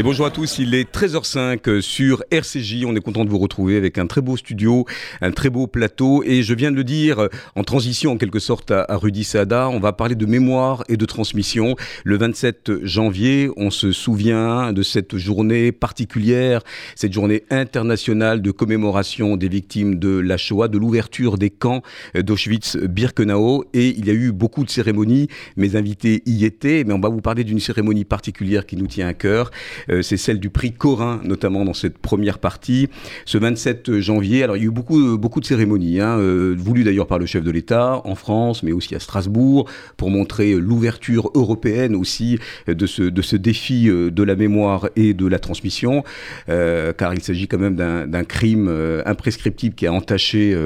Et bonjour à tous, il est 13h05 sur RCJ. On est content de vous retrouver avec un très beau studio, un très beau plateau. Et je viens de le dire en transition en quelque sorte à, Rudy Sada, on va parler de mémoire et de transmission. Le 27 janvier, on se souvient de cette journée particulière, cette journée internationale de commémoration des victimes de la Shoah, de l'ouverture des camps d'Auschwitz-Birkenau. Et il y a eu beaucoup de cérémonies. Mes invités y étaient, mais on va vous parler d'une cérémonie particulière qui nous tient à cœur. Euh, c'est celle du prix Corin, notamment dans cette première partie. Ce 27 janvier, alors il y a eu beaucoup, beaucoup de cérémonies, hein, euh, voulues d'ailleurs par le chef de l'État en France, mais aussi à Strasbourg, pour montrer l'ouverture européenne aussi de ce, de ce défi euh, de la mémoire et de la transmission, car il s'agit quand même d'un crime imprescriptible qui a entaché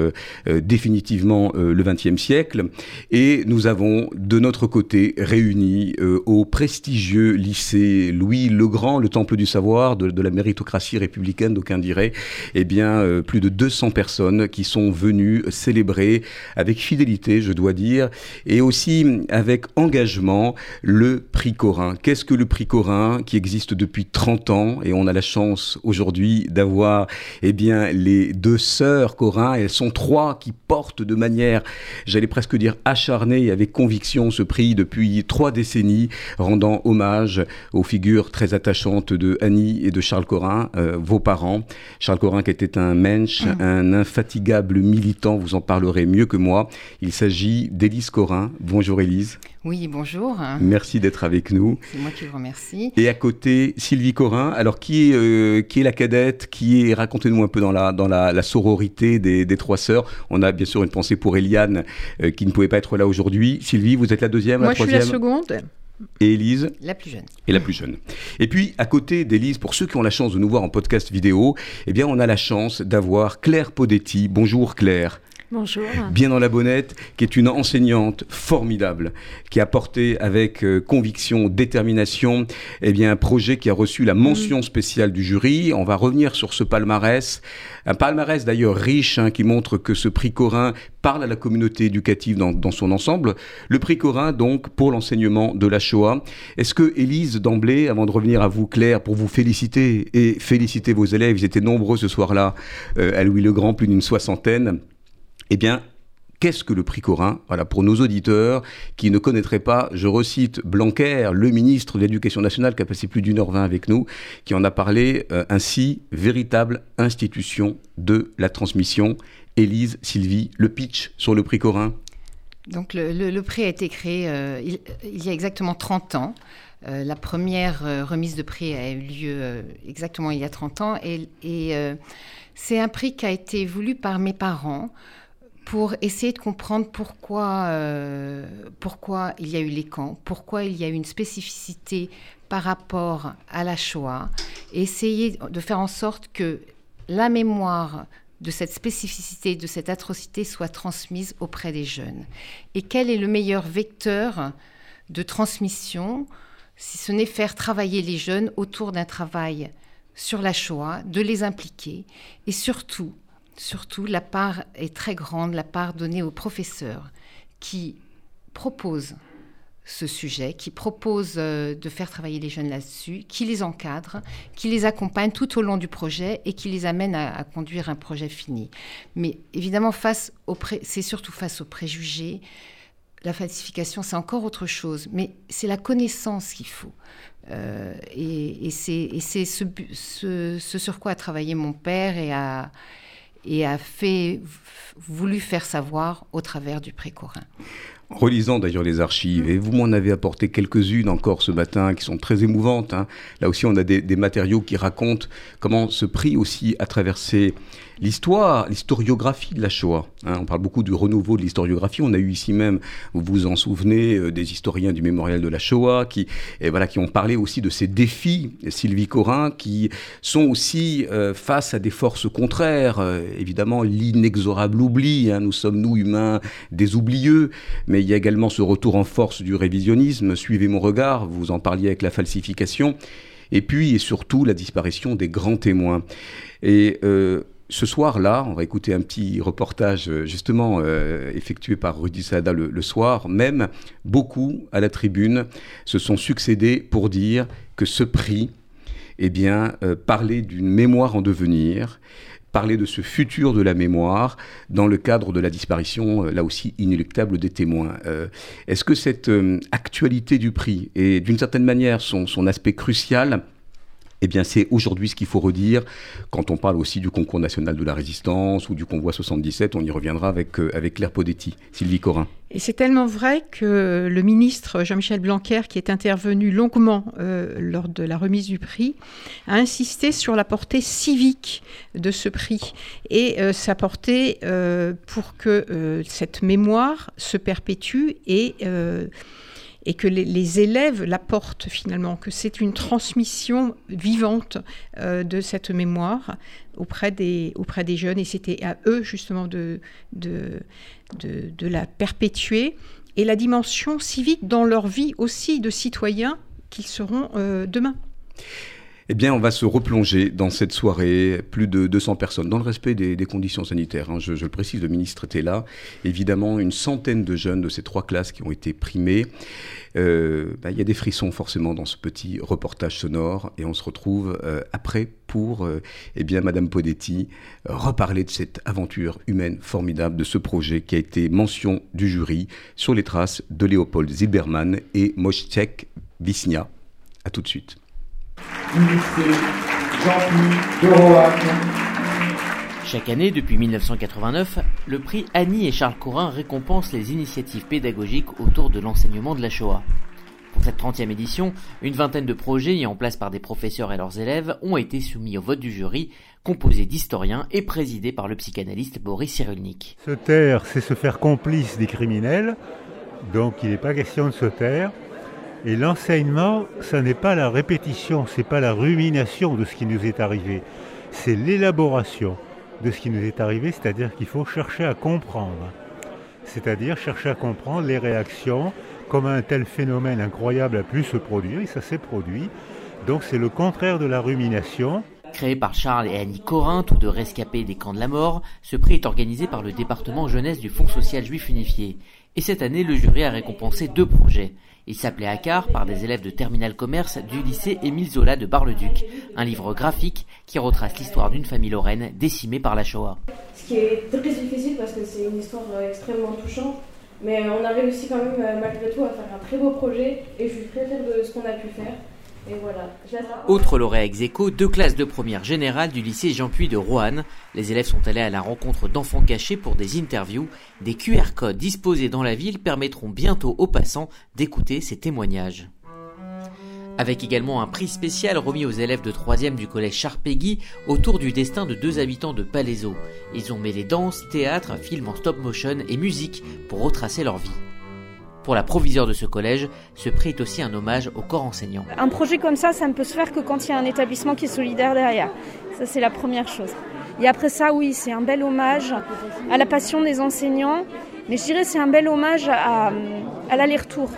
définitivement le XXe siècle. Et nous avons de notre côté réuni au prestigieux lycée Louis Legrand, le temple du savoir, de, la méritocratie républicaine, d'aucuns diraient, eh bien, euh, plus de 200 personnes qui sont venues célébrer avec fidélité, je dois dire, et aussi avec engagement le prix Corin. Qu'est-ce que le prix Corin qui existe depuis 30 ans et on a la chance aujourd'hui d'avoir, eh bien, les deux sœurs Corin, elles sont trois qui portent de manière, j'allais presque dire acharnée et avec conviction ce prix depuis trois décennies, rendant hommage aux figures très attachantes de Annie et de Charles Corin, euh, vos parents. Charles Corin qui était un mensch, mm. un infatigable militant, vous en parlerez mieux que moi. Il s'agit d'Élise Corin. Bonjour Élise. Oui, bonjour. Merci d'être avec nous. C'est moi qui vous remercie. Et à côté, Sylvie Corin. Alors, qui est, euh, qui est la cadette? Qui est, racontez-nous un peu dans la, dans la, sororité des, trois sœurs. On a bien sûr une pensée pour Eliane, euh, qui ne pouvait pas être là aujourd'hui. Sylvie, vous êtes la deuxième, moi, la troisième Moi, je suis la seconde. Et Élise La plus jeune. Et la plus jeune. Et puis, à côté d'Élise, pour ceux qui ont la chance de nous voir en podcast vidéo, eh bien, on a la chance d'avoir Claire Podetti. Bonjour Claire. Bonjour. Bien dans la bonnette, qui est une enseignante formidable, qui a porté avec euh, conviction, détermination, eh bien, un projet qui a reçu la mention mm. spéciale du jury. On va revenir sur ce palmarès. Un palmarès d'ailleurs riche, hein, qui montre que ce prix Corin parle à la communauté éducative dans, dans son ensemble. Le prix Corin, donc, pour l'enseignement de la Shoah. Est-ce que, Élise, d'emblée, avant de revenir à vous, Claire, pour vous féliciter et féliciter vos élèves, ils étaient nombreux ce soir-là euh, à Louis le Grand, plus d'une soixantaine, eh bien, qu'est-ce que le prix Corin? Voilà, pour nos auditeurs qui ne connaîtraient pas, je recite Blanquer, le ministre de l'Éducation nationale, qui a passé plus d'une heure vingt avec nous, qui en a parlé euh, ainsi, véritable institution de la transmission. Élise, Sylvie, le pitch sur le prix Corin? Donc le, prix a été créé euh, il, y a exactement 30 ans. Euh, la première remise de prix a eu lieu exactement il y a 30 ans et, et c'est un prix qui a été voulu par mes parents pour essayer de comprendre pourquoi, euh, pourquoi il y a eu les camps, pourquoi il y a eu une spécificité par rapport à la Shoah, et essayer de faire en sorte que la mémoire de cette spécificité, de cette atrocité soit transmise auprès des jeunes. Et quel est le meilleur vecteur de transmission, si ce n'est faire travailler les jeunes autour d'un travail sur la Shoah, de les impliquer, et surtout surtout, la part est très grande, la part donnée aux professeurs qui proposent ce sujet, qui proposent euh, de faire travailler les jeunes là-dessus, qui les encadrent, qui les accompagnent tout au long du projet et qui les amènent à, conduire un projet fini. Mais évidemment, c'est surtout face aux préjugés. La falsification, c'est encore autre chose, mais c'est la connaissance qu'il faut. Euh, et, c'est ce, ce, sur quoi a travaillé mon père et a, et a fait, voulu faire savoir au travers du Corin. Relisant d'ailleurs les archives, et vous m'en avez apporté quelques-unes encore ce matin qui sont très émouvantes. Hein. Là aussi, on a des, matériaux qui racontent comment ce prix aussi a traversé l'histoire, l'historiographie de la Shoah. Hein. on parle beaucoup du renouveau de l'historiographie. On a eu ici même, vous vous en souvenez, euh, des historiens du mémorial de la Shoah qui, voilà, qui ont parlé aussi de ces défis, Sylvie Corin, qui sont aussi euh, face à des forces contraires. Euh, évidemment, l'inexorable oubli. Hein. nous sommes, nous, humains, des oublieux. Mais il y a également ce retour en force du révisionnisme, suivez mon regard, vous en parliez avec la falsification, et puis et surtout la disparition des grands témoins. Et euh, ce soir-là, on va écouter un petit reportage euh, justement euh, effectué par Rudy Sada le, soir, même beaucoup à la tribune se sont succédés pour dire que ce prix, eh bien, parlait d'une mémoire en devenir, parlait de ce futur de la mémoire dans le cadre de la disparition, là aussi inéluctable, des témoins. Est-ce que cette actualité du prix et d'une certaine manière son aspect crucial eh bien c'est aujourd'hui ce qu'il faut redire quand on parle aussi du concours national de la résistance ou du convoi 77, on y reviendra avec, euh, avec Claire Podetti. Sylvie Corin. Et c'est tellement vrai que le ministre Jean-Michel Blanquer, qui est intervenu longuement euh, lors de la remise du prix, a insisté sur la portée civique de ce prix et euh, sa portée pour que cette mémoire se perpétue et et que les, élèves l'apportent finalement, que c'est une transmission vivante euh, de cette mémoire auprès des, auprès des jeunes et c'était à eux justement de, de, de, la perpétuer et la dimension civique dans leur vie aussi de citoyens qu'ils seront euh, demain. Eh bien, on va se replonger dans cette soirée, plus de 200 personnes, dans le respect des, conditions sanitaires. Hein. Je, le précise, le ministre était là. Évidemment, une centaine de jeunes de ces trois classes qui ont été primés. Euh, bah, il y a des frissons forcément dans ce petit reportage sonore et on se retrouve euh, après pour, euh, eh bien, Madame Podetti, reparler de cette aventure humaine formidable, de ce projet qui a été mention du jury sur les traces de Léopold Zilberman et Moschek Wisnia. A tout de suite. Chaque année, depuis 1989, le prix Annie et Charles Corin récompense les initiatives pédagogiques autour de l'enseignement de la Shoah. Pour cette 30e édition, une vingtaine de projets mis en place par des professeurs et leurs élèves ont été soumis au vote du jury, composé d'historiens et présidé par le psychanalyste Boris Cyrulnik. Se taire, c'est se faire complice des criminels, donc il n'est pas question de se taire. Et l'enseignement, ça n'est pas la répétition, c'est pas la rumination de ce qui nous est arrivé, c'est l'élaboration de ce qui nous est arrivé, c'est-à-dire qu'il faut chercher à comprendre, c'est-à-dire chercher à comprendre les réactions, comment un tel phénomène incroyable a pu se produire, et ça s'est produit. Donc c'est le contraire de la rumination. Créé par Charles et Annie Corin, tous deux rescapés des camps de la mort, ce prix est organisé par le département jeunesse du Fonds social juif unifié. Et cette année, le jury a récompensé deux projets. Il s'appelait Akar par des élèves de terminal commerce du lycée Émile Zola de Bar-le-Duc, un livre graphique qui retrace l'histoire d'une famille lorraine décimée par la Shoah. Ce qui est très difficile parce que c'est une histoire euh, extrêmement touchante, mais on a réussi quand même euh, malgré tout à faire un très beau projet et je suis très fière de ce qu'on a pu faire. Autre lauréat ex deux classes de première générale du lycée Jean-Puy de Roanne. Les élèves sont allés à la rencontre d'enfants cachés pour des interviews. Des QR codes disposés dans la ville permettront bientôt aux passants d'écouter ces témoignages. Avec également un prix spécial remis aux élèves de 3e du collège Charpegui autour du destin de deux habitants de Palaiso. Ils ont mêlé danse, théâtre, film en stop motion et musique pour retracer leur vie. Pour la proviseure de ce collège, ce prix est aussi un hommage au corps enseignant. Un projet comme ça, ça ne peut se faire que quand il y a un établissement qui est solidaire derrière. Ça, c'est la première chose. Et après ça, oui, c'est un bel hommage à la passion des enseignants, mais je dirais c'est un bel hommage à, à l'aller-retour.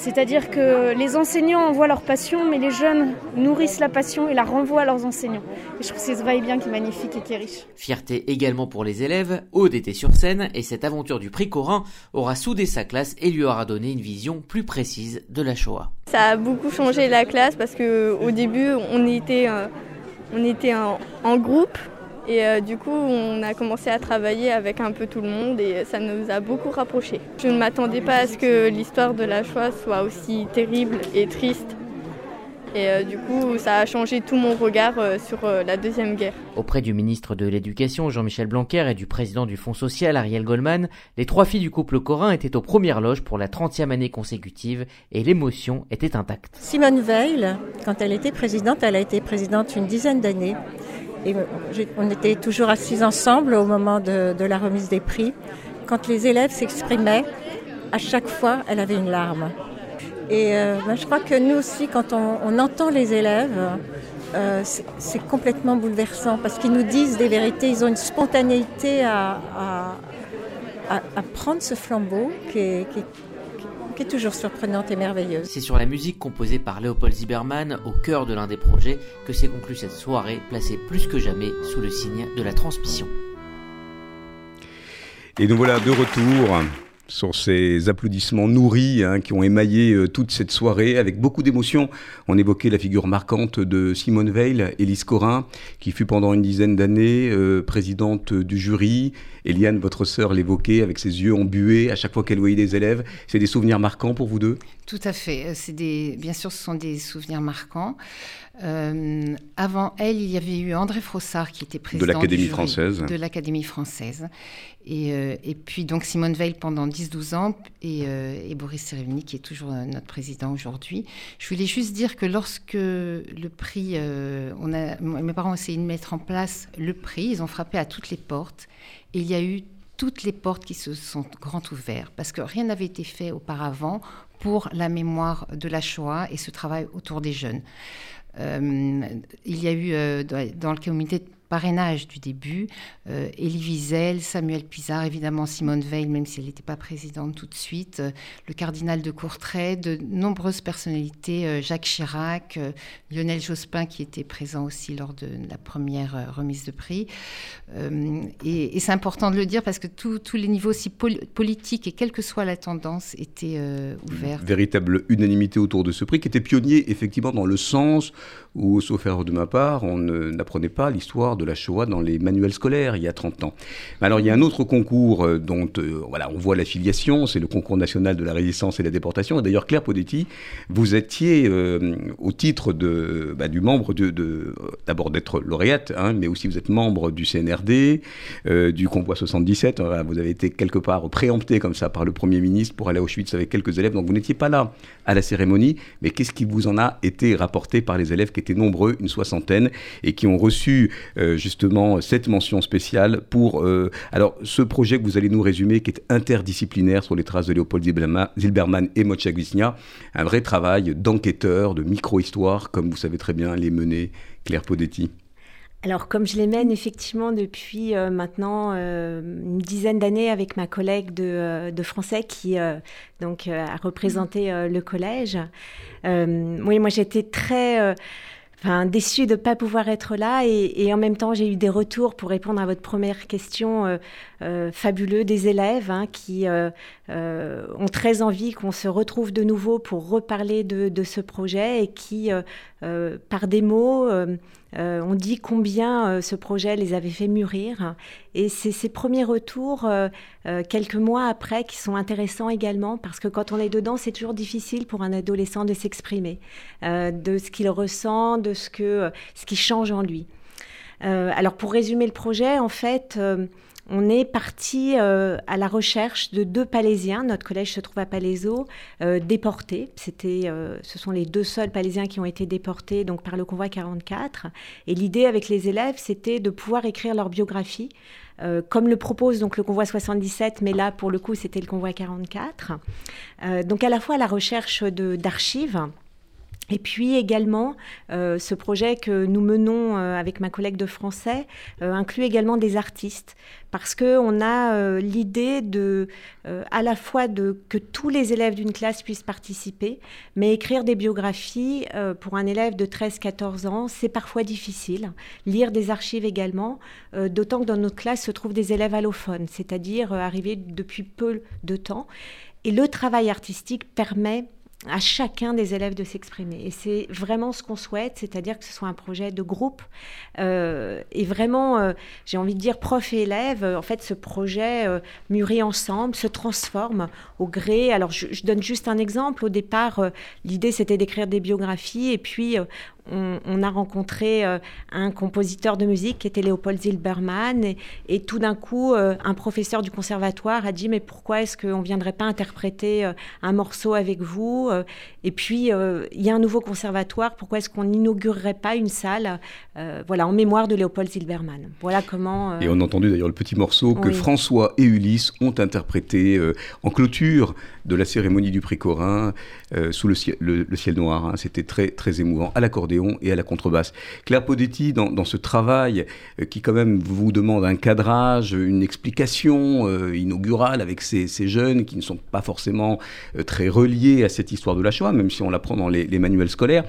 C'est-à-dire que les enseignants envoient leur passion, mais les jeunes nourrissent la passion et la renvoient à leurs enseignants. Et je trouve que c'est ce va-et-bien qui est magnifique et qui est riche. Fierté également pour les élèves, Aude était sur scène et cette aventure du prix Corin aura soudé sa classe et lui aura donné une vision plus précise de la Shoah. Ça a beaucoup changé la classe parce qu'au début, on était, euh, on était en groupe et euh, du coup, on a commencé à travailler avec un peu tout le monde et ça nous a beaucoup rapprochés. Je ne m'attendais pas à ce que l'histoire de la Shoah soit aussi terrible et triste. Et euh, du coup, ça a changé tout mon regard euh, sur la Deuxième Guerre. Auprès du ministre de l'Éducation, Jean-Michel Blanquer, et du président du Fonds social, Ariel Goldman, les trois filles du couple Corin étaient aux premières loges pour la 30e année consécutive et l'émotion était intacte. Simone Veil, quand elle était présidente, elle a été présidente une dizaine d'années. Et on était toujours assis ensemble au moment de, la remise des prix. Quand les élèves s'exprimaient, à chaque fois, elle avait une larme. Et euh, ben, je crois que nous aussi, quand on, entend les élèves, euh, c'est complètement bouleversant parce qu'ils nous disent des vérités, ils ont une spontanéité à, prendre ce flambeau qui est toujours surprenante et merveilleuse. C'est sur la musique composée par Léopold Zimmermann, au cœur de l'un des projets, que s'est conclue cette soirée, placée plus que jamais sous le signe de la transmission. Et nous voilà de retour sur ces applaudissements nourris hein, qui ont émaillé euh, toute cette soirée avec beaucoup d'émotion. On évoquait la figure marquante de Simone Veil, Élise Corin, qui fut pendant une dizaine d'années euh, présidente du jury. Eliane, votre sœur, l'évoquait avec ses yeux embués à chaque fois qu'elle voyait des élèves. C'est des souvenirs marquants pour vous deux? Tout à fait. Euh, c'est des, bien sûr, ce sont des souvenirs marquants. Euh, avant elle, il y avait eu André Frossard qui était président de l'Académie française. De l'Académie française. Et, euh, et, puis donc Simone Veil pendant 10-12 ans et, euh, et Boris Cyrulnik qui est toujours notre président aujourd'hui. Je voulais juste dire que lorsque le prix, on a, mes parents ont essayé de mettre en place le prix, ils ont frappé à toutes les portes et il y a eu toutes les portes qui se sont grand ouvertes parce que rien n'avait été fait auparavant pour la mémoire de la Shoah et ce travail autour des jeunes. Euh, il y a eu euh, dans le comité parrainage du début. Euh, Elie Wiesel, Samuel Pizarre, évidemment Simone Veil, même si elle n'était pas présidente tout de suite, euh, le cardinal de Courtrai, de nombreuses personnalités, euh, Jacques Chirac, euh, Lionel Jospin qui était présent aussi lors de la première remise de prix. et, c'est important de le dire parce que tous les niveaux aussi politiques et quelle que soit la tendance étaient ouverts. Véritable unanimité autour de ce prix qui était pionnier effectivement dans le sens où, sauf erreur de ma part, on n'apprenait pas l'histoire de la Shoah dans les manuels scolaires il y a 30 ans. Alors il y a un autre concours euh, dont euh, voilà, on voit l'affiliation, c'est le concours national de la résistance et la déportation. Et d'ailleurs, Claire Podetti, vous étiez euh, au titre de, bah, du membre de, d'abord d'être lauréate, hein, mais aussi vous êtes membre du CNRD, du convoi 77. vous avez été quelque part préempté comme ça par le Premier ministre pour aller à Auschwitz avec quelques élèves. Donc vous n'étiez pas là à la cérémonie, mais qu'est-ce qui vous en a été rapporté par les élèves étaient nombreux, une soixantaine, et qui ont reçu euh, justement cette mention spéciale pour euh, alors ce projet que vous allez nous résumer qui est interdisciplinaire sur les traces de Léopold Zilberman et Mocha un vrai travail d'enquêteur, de micro-histoire, comme vous savez très bien les mener, Claire Podetti. Alors, comme je les mène effectivement depuis euh, maintenant une dizaine d'années avec ma collègue de, de français qui donc a représenté le collège, oui, moi j'étais très enfin, déçue de ne pas pouvoir être là. Et, en même temps, j'ai eu des retours pour répondre à votre première question euh, euh, fabuleux des élèves hein, qui euh, ont très envie qu'on se retrouve de nouveau pour reparler de ce projet et qui, par des mots, euh, on dit combien euh, ce projet les avait fait mûrir. Et c'est ces premiers retours, euh, quelques mois après, qui sont intéressants également, parce que quand on est dedans, c'est toujours difficile pour un adolescent de s'exprimer, de ce qu'il ressent, de ce, que, ce qui change en lui. alors pour résumer le projet, en fait, on est parti euh, à la recherche de deux Palaisiens. Notre collège se trouve à Palaiseau, euh, déportés. C'était, euh, ce sont les deux seuls Palaisiens qui ont été déportés donc par le convoi 44. Et l'idée avec les élèves, c'était de pouvoir écrire leur biographie. comme le propose donc le convoi 77, mais là pour le coup c'était le convoi 44. donc à la fois à la recherche d'archives, et puis également, euh, ce projet que nous menons euh, avec ma collègue de français euh, inclut également des artistes, parce qu'on a l'idée de, à la fois de que tous les élèves d'une classe puissent participer, mais écrire des biographies pour un élève de 13-14 ans, c'est parfois difficile. Lire des archives également, d'autant que dans notre classe se trouvent des élèves allophones, c'est-à-dire arrivés depuis peu de temps. Et le travail artistique permet à chacun des élèves de s'exprimer. Et c'est vraiment ce qu'on souhaite, c'est-à-dire que ce soit un projet de groupe. Euh, et vraiment, euh, j'ai envie de dire, prof et élève, en fait, ce projet euh, mûrit ensemble, se transforme au gré. Alors, je, je, donne juste un exemple. Au départ, l'idée, c'était d'écrire des biographies. Et puis, on, a rencontré euh, un compositeur de musique qui était Léopold Zilberman et, tout d'un coup, euh, un professeur du conservatoire a dit mais pourquoi est-ce qu'on ne viendrait pas interpréter euh, un morceau avec vous Et puis, il y a un nouveau conservatoire, pourquoi est-ce qu'on n'inaugurerait pas une salle voilà, en mémoire de Léopold Zilberman Voilà comment... Et on a entendu d'ailleurs le petit morceau que François et Ulysse ont interprété en clôture de la cérémonie du prix Corin sous le ciel, le, ciel noir. Hein. C'était très, très émouvant. À l'accordéon l'accordéon et à la contrebasse. Claire Podetti, dans, ce travail euh, qui quand même vous demande un cadrage, une explication euh, inaugurale avec ces, jeunes qui ne sont pas forcément très reliés à cette histoire de la Shoah, même si on l'apprend dans les, manuels scolaires.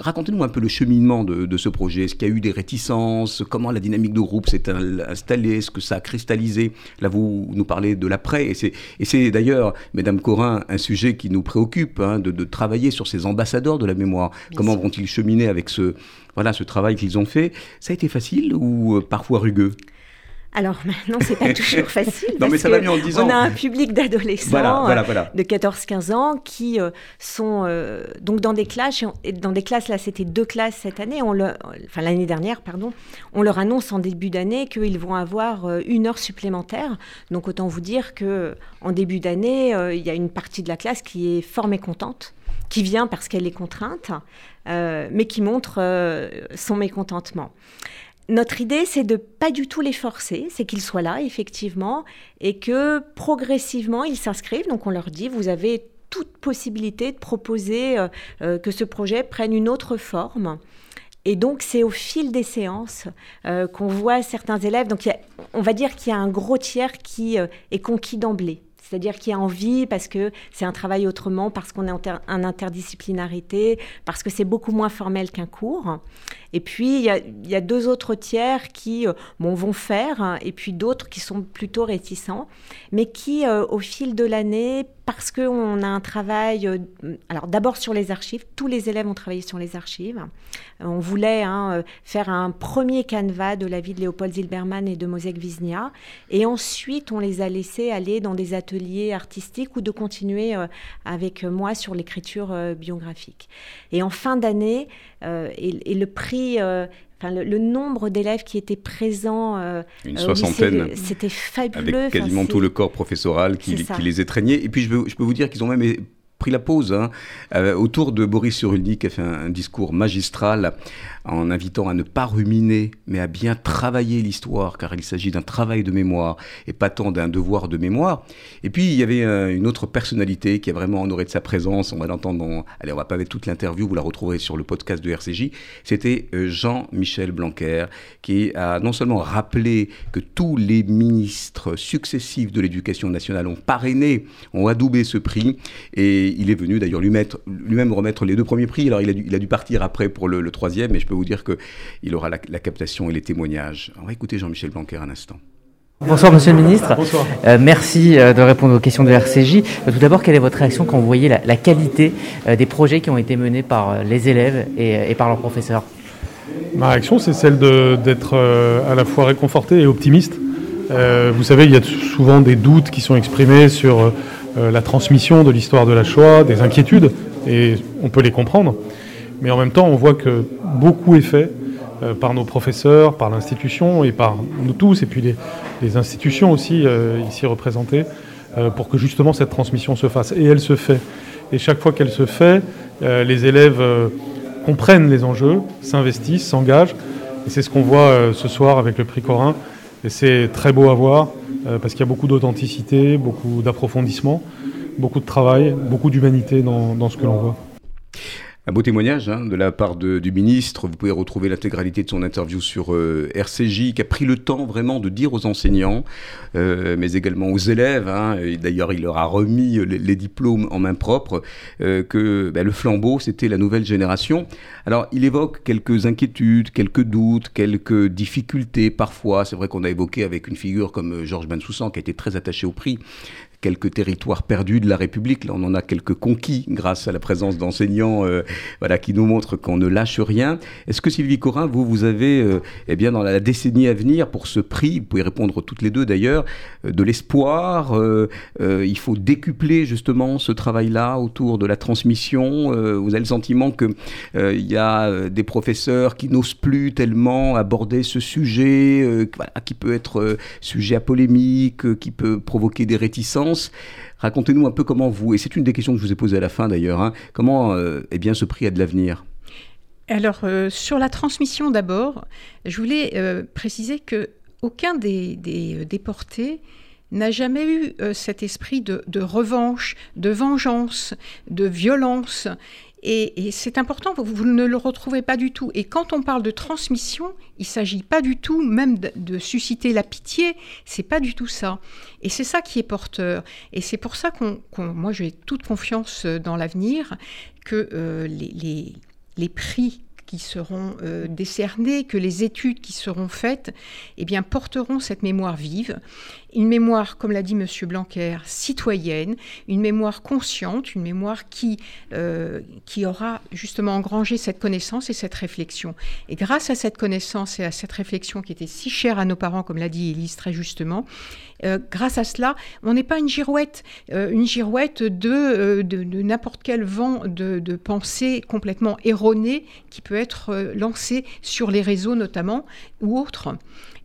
Racontez-nous un peu le cheminement de, de ce projet. Est-ce qu'il y a eu des réticences? Comment la dynamique de groupe s'est installée? Est-ce que ça a cristallisé? Là, vous nous parlez de l'après. Et c'est d'ailleurs, Mesdames Corin, un sujet qui nous préoccupe, hein, de, travailler sur ces ambassadeurs de la mémoire. Comment vont-ils cheminer avec ce, voilà, ce travail qu'ils ont fait Ça a été facile ou euh, parfois rugueux? Alors maintenant, c'est pas toujours facile. non, mais ça va mieux en disant. On a un public d'adolescents euh, de 14-15 ans qui euh, sont euh, donc dans des classes. Dans des classes, là, c'était deux classes cette année. On le, enfin, l'année dernière, pardon. On leur annonce en début d'année qu'ils vont avoir une heure supplémentaire. Donc autant vous dire que en début d'année, il y a une partie de la classe qui est fort mécontente qui vient parce qu'elle est contrainte, mais qui montre son mécontentement. Notre idée, c'est de pas du tout les forcer, c'est qu'ils soient là, effectivement, et que progressivement, ils s'inscrivent. Donc on leur dit, vous avez toute possibilité de proposer euh, euh, que ce projet prenne une autre forme. Et donc, c'est au fil des séances euh, qu'on voit certains élèves. Donc, on va dire qu'il y a un gros tiers qui est conquis d'emblée. C'est-à-dire qu'il y a envie parce que c'est un travail autrement, parce qu'on est en, interdisciplinarité, parce que c'est beaucoup moins formel qu'un cours. Et puis, il y, a, deux autres tiers qui euh, vont faire, hein, et puis d'autres qui sont plutôt réticents, mais qui, euh, au fil de l'année, parce qu'on a un travail, euh, alors d'abord sur les archives, tous les élèves ont travaillé sur les archives. on voulait hein, faire un premier canevas de la vie de Léopold Zilberman et de Mosek Wisnia, et ensuite on les a laissés aller dans des ateliers artistiques ou de continuer avec moi sur l'écriture biographique. Et en fin d'année, et, le prix Enfin, le, nombre d'élèves qui étaient présents. Euh, Une soixantaine. C'était fabuleux. Avec quasiment tout le corps professoral qui, qui, les étreignait. Et puis, je, je peux vous dire qu'ils ont même pris la pause hein, euh, autour de Boris Cyrulnik qui a fait un, discours magistral en invitant à ne pas ruminer mais à bien travailler l'histoire car il s'agit d'un travail de mémoire et pas tant d'un devoir de mémoire. Et puis il y avait euh, une autre personnalité qui a vraiment honoré de sa présence, on va l'entendre dans... Allez, on va pas avec toute l'interview, vous la retrouverez sur le podcast de RCJ. C'était euh, Jean-Michel Blanquer qui a non seulement rappelé que tous les ministres successifs de l'éducation nationale ont parrainé, ont adoubé ce prix et il est venu d'ailleurs lui-même remettre les deux premiers prix. Alors il a dû, il a dû partir après pour le, troisième, mais je peux vous dire qu'il aura la, captation et les témoignages. On va écouter Jean-Michel Blanquer un instant. Bonsoir Monsieur le Ministre. Bonsoir. Euh, merci euh, de répondre aux questions de RCJ. Euh, tout d'abord, quelle est votre réaction quand vous voyez la, qualité des projets qui ont été menés par les élèves et, par leurs professeurs? Ma réaction, c'est celle d'être à la fois réconforté et optimiste. vous savez, il y a souvent des doutes qui sont exprimés sur euh, la transmission de l'histoire de la Shoah, des inquiétudes, et on peut les comprendre. Mais en même temps, on voit que beaucoup est fait euh, par nos professeurs, par l'institution et par nous tous, et puis les, institutions aussi euh, ici représentées, pour que justement cette transmission se fasse. Et elle se fait. Et chaque fois qu'elle se fait, les élèves comprennent les enjeux, s'investissent, s'engagent. Et c'est ce qu'on voit ce soir avec le prix Corin. Et c'est très beau à voir. Euh, parce qu'il y a beaucoup d'authenticité, beaucoup d'approfondissement, beaucoup de travail, beaucoup d'humanité dans, ce que l'on voit. Un beau témoignage hein, de la part du ministre. Vous pouvez retrouver l'intégralité de son interview sur euh, RCJ, qui a pris le temps vraiment de dire aux enseignants, euh, mais également aux élèves, hein, d'ailleurs il leur a remis les, diplômes en main propre, euh, que ben, le flambeau, c'était la nouvelle génération. Alors il évoque quelques inquiétudes, quelques doutes, quelques difficultés parfois. C'est vrai qu'on a évoqué avec une figure comme Georges Bensoussan, qui a été très attaché au prix, quelques territoires perdus de la République. Là, on en a quelques conquis grâce à la présence d'enseignants euh, voilà, qui nous montrent qu'on ne lâche rien. Est-ce que Sylvie Corin, vous, vous avez, euh, eh bien, dans la décennie à venir, pour ce prix, vous pouvez répondre toutes les deux d'ailleurs, euh, de l'espoir Il faut décupler justement ce travail-là autour de la transmission. vous avez le sentiment qu'il il y a des professeurs qui n'osent plus tellement aborder ce sujet, qui peut être sujet à polémique, qui peut provoquer des réticences Racontez-nous un peu comment vous, et c'est une des questions que je vous ai posées à la fin d'ailleurs, hein, comment euh, eh bien, ce prix a de l'avenir? Alors, euh, sur la transmission d'abord, je voulais euh, préciser que aucun des, déportés n'a jamais eu cet esprit de, revanche, de vengeance, de violence. Et, c'est important, vous, ne le retrouvez pas du tout. Et quand on parle de transmission, il s'agit pas du tout même de, susciter la pitié, c'est pas du tout ça. Et c'est ça qui est porteur. Et c'est pour ça qu'on, moi j'ai toute confiance dans l'avenir, que euh, les, les, les prix qui seront euh, décernés, que les études qui seront faites, eh bien, porteront cette mémoire vive. Une mémoire, comme l'a dit M. Blanquer, citoyenne, une mémoire consciente, une mémoire qui, euh, qui aura justement engrangé cette connaissance et cette réflexion. Et grâce à cette connaissance et à cette réflexion qui était si chère à nos parents, comme l'a dit Élise très justement, euh, grâce à cela, on n'est pas une girouette, une girouette de, de, n'importe quel vent de, de pensée complètement erroné qui peut être euh, lancé sur les réseaux notamment ou autres.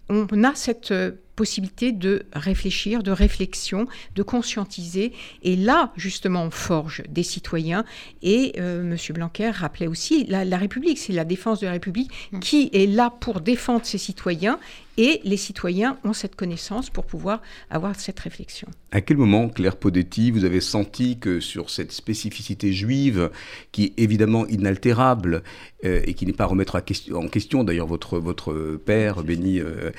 On a cette euh, possibilité de réfléchir, de réflexion, de conscientiser. Et là, justement, on forge des citoyens. Et euh, M. Blanquer rappelait aussi la, la République, c'est la défense de la République mmh. qui est là pour défendre ses citoyens et les citoyens ont cette connaissance pour pouvoir avoir cette réflexion. À quel moment, Claire Podetti, vous avez senti que sur cette spécificité juive, qui est évidemment inaltérable euh, et qui n'est pas à remettre en question, d'ailleurs votre, votre père, béni euh,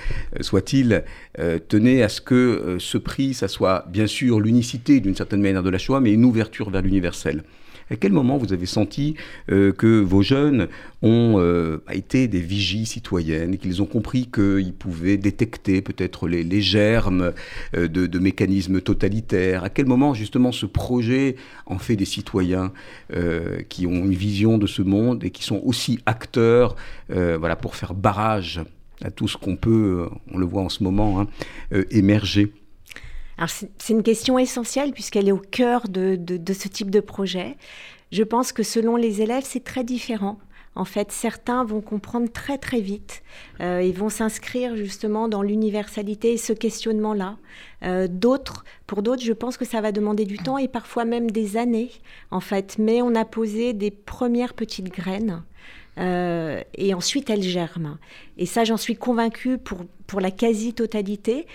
soit-il, euh, tenait à ce que ce prix, ça soit bien sûr l'unicité d'une certaine manière de la Shoah, mais une ouverture vers l'universel. À quel moment vous avez senti euh, que vos jeunes ont euh, été des vigies citoyennes, qu'ils ont compris qu'ils pouvaient détecter peut-être les, germes euh, de, mécanismes totalitaires? À quel moment justement ce projet en fait des citoyens qui ont une vision de ce monde et qui sont aussi acteurs voilà, pour faire barrage à tout ce qu'on peut, on le voit en ce moment, hein, émerger c'est une question essentielle puisqu'elle est au cœur de, ce type de projet. Je pense que selon les élèves, c'est très différent. En fait, certains vont comprendre très très vite. Euh, ils vont s'inscrire justement dans l'universalité et ce questionnement-là. Euh, d'autres, pour d'autres, je pense que ça va demander du temps et parfois même des années, en fait. Mais on a posé des premières petites graines. Euh, et ensuite elles germent. Et ça, j'en suis convaincue pour, pour la quasi-totalité.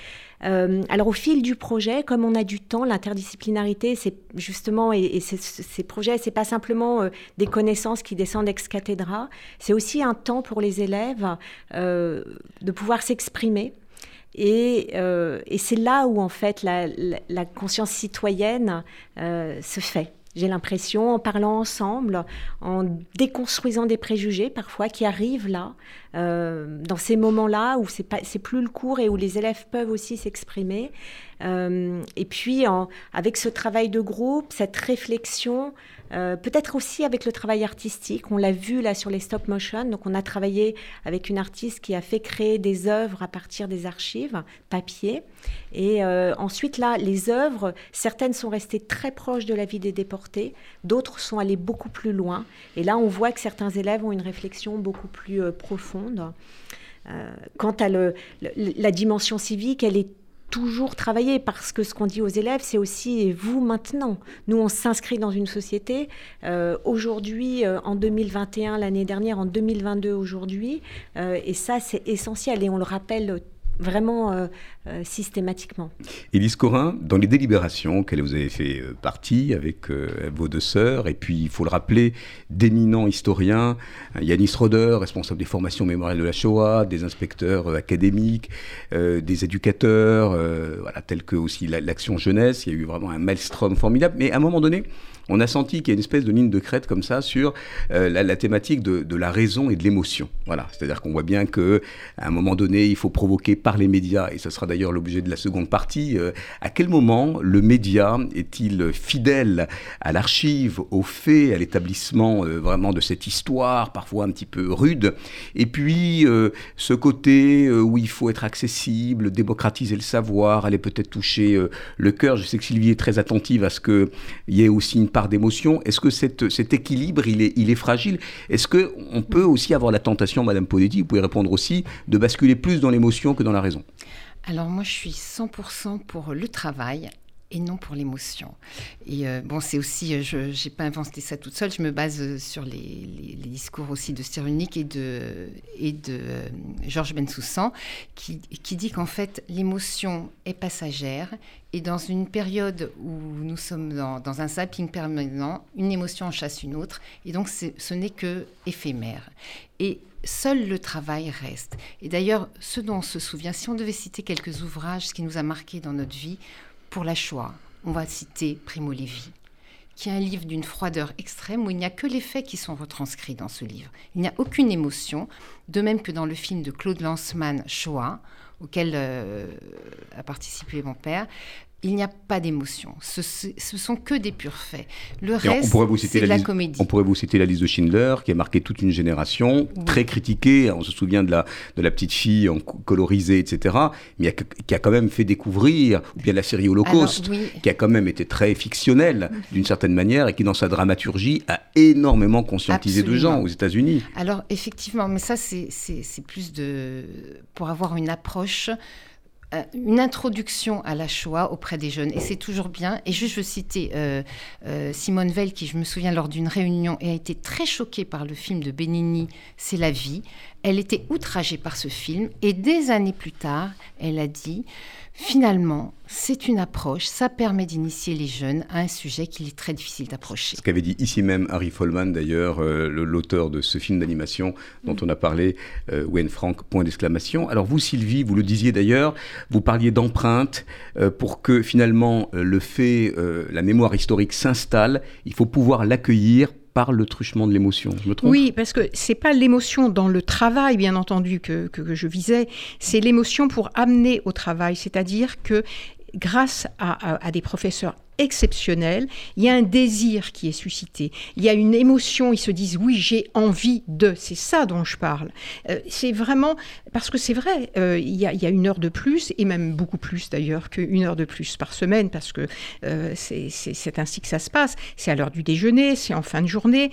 Euh, alors au fil du projet, comme on a du temps, l'interdisciplinarité, c'est justement, et, ces projets, c'est pas simplement euh, des connaissances qui descendent ex cathedra, c'est aussi un temps pour les élèves de pouvoir s'exprimer. Et, c'est là où en fait la conscience citoyenne se fait j'ai l'impression, en parlant ensemble, en déconstruisant des préjugés parfois qui arrivent là, euh, dans ces moments-là où c'est pas, c'est plus le cours et où les élèves peuvent aussi s'exprimer. Euh, et puis avec ce travail de groupe, cette réflexion, euh, peut-être aussi avec le travail artistique. On l'a vu là sur les stop motion. Donc on a travaillé avec une artiste qui a fait créer des œuvres à partir des archives papier. Et ensuite là, les œuvres, certaines sont restées très proches de la vie des déportés, d'autres sont allées beaucoup plus loin. Et là, on voit que certains élèves ont une réflexion beaucoup plus euh, quant à la dimension civique, elle est toujours travailler parce que ce qu'on dit aux élèves, c'est aussi vous maintenant. Nous, on s'inscrit dans une société. Euh, aujourd'hui, euh, en 2021, l'année dernière, en 2022, aujourd'hui. Et ça, c'est essentiel. Et on le rappelle vraiment euh, euh, systématiquement. Élise Corin, dans les délibérations auxquelles vous avez fait euh, partie avec vos deux sœurs, et puis il faut le rappeler, d'éminents historiens, Yanis Roder, responsable des formations mémorielles de la Shoah, des inspecteurs académiques, des éducateurs, voilà, tels que aussi l'action jeunesse, il y a eu vraiment un maelstrom formidable, mais à un moment donné, on a senti qu'il y a une espèce de ligne de crête comme ça sur euh, la, thématique de, la raison et de l'émotion. Voilà, c'est-à-dire qu'on voit bien que à un moment donné, il faut provoquer par les médias, et ce sera d'ailleurs l'objet de la seconde partie. Euh, à quel moment le média est-il fidèle à l'archive, aux faits, à l'établissement euh, vraiment de cette histoire, parfois un petit peu rude, et puis ce côté où il faut être accessible, démocratiser le savoir, aller peut-être toucher le cœur. Je sais que Sylvie est très attentive à ce qu'il y ait aussi une d'émotion. Est-ce que cet équilibre, il est, il est fragile? Est-ce qu'on peut aussi avoir la tentation, Madame Podetti, vous pouvez répondre aussi, de basculer plus dans l'émotion que dans la raison? Alors moi, je suis 100% pour le travail et non pour l'émotion. Et euh, bon, c'est aussi, euh, je n'ai pas inventé ça toute seule, je me base euh, sur les, discours aussi de Cyrulnik et de, et de Georges Bensoussan, qui, qui dit qu'en fait, l'émotion est passagère et dans une période où nous sommes dans, dans un zapping permanent, une émotion en chasse une autre, et donc ce n'est que éphémère. Et seul le travail reste. Et d'ailleurs, ce dont on se souvient, si on devait citer quelques ouvrages, ce qui nous a marqué dans notre vie, pour la Shoah, on va citer Primo Levi, qui est un livre d'une froideur extrême où il n'y a que les faits qui sont retranscrits dans ce livre. Il n'y a aucune émotion, de même que dans le film de Claude Lanzmann, Shoah, auquel euh, a participé mon père il n'y a pas d'émotion. Ce, ce, sont que des purs faits. Le reste, c'est de la, comédie. On pourrait vous citer la liste de Schindler, qui a marqué toute une génération, très critiquée. On se souvient de la, de la petite fille en colorisée, etc. Mais qui a quand même fait découvrir, ou bien la série Holocauste, qui a quand même été très fictionnelle, d'une certaine manière, et qui, dans sa dramaturgie, a énormément conscientisé de gens aux États-Unis. Alors, effectivement, mais ça, c'est plus de. pour avoir une approche une introduction à la Shoah auprès des jeunes. Et c'est toujours bien. Et juste, je veux citer euh, euh, Simone Veil, qui, je me souviens, lors d'une réunion, a été très choquée par le film de Benigni, C'est la vie. Elle était outragée par ce film. Et des années plus tard, elle a dit Finalement, c'est une approche, ça permet d'initier les jeunes à un sujet qu'il est très difficile d'approcher. Ce qu'avait dit ici même Harry Folman, d'ailleurs, euh, l'auteur de ce film d'animation dont mm. on a parlé, euh, Wayne Frank, point d'exclamation. Alors vous, Sylvie, vous le disiez d'ailleurs, vous parliez d'empreinte euh, pour que finalement le fait, la mémoire historique s'installe, il faut pouvoir l'accueillir par le truchement de l'émotion. Je me trompe? Oui, parce que c'est pas l'émotion dans le travail, bien entendu, que, que, je visais, c'est l'émotion pour amener au travail. C'est-à-dire que grâce à, à, des professeurs exceptionnel, il y a un désir qui est suscité, il y a une émotion, ils se disent oui, j'ai envie de, c'est ça dont je parle. Euh, c'est vraiment, parce que c'est vrai, euh, il, y a, une heure de plus, et même beaucoup plus d'ailleurs qu'une heure de plus par semaine, parce que euh, c'est ainsi que ça se passe. C'est à l'heure du déjeuner, c'est en fin de journée.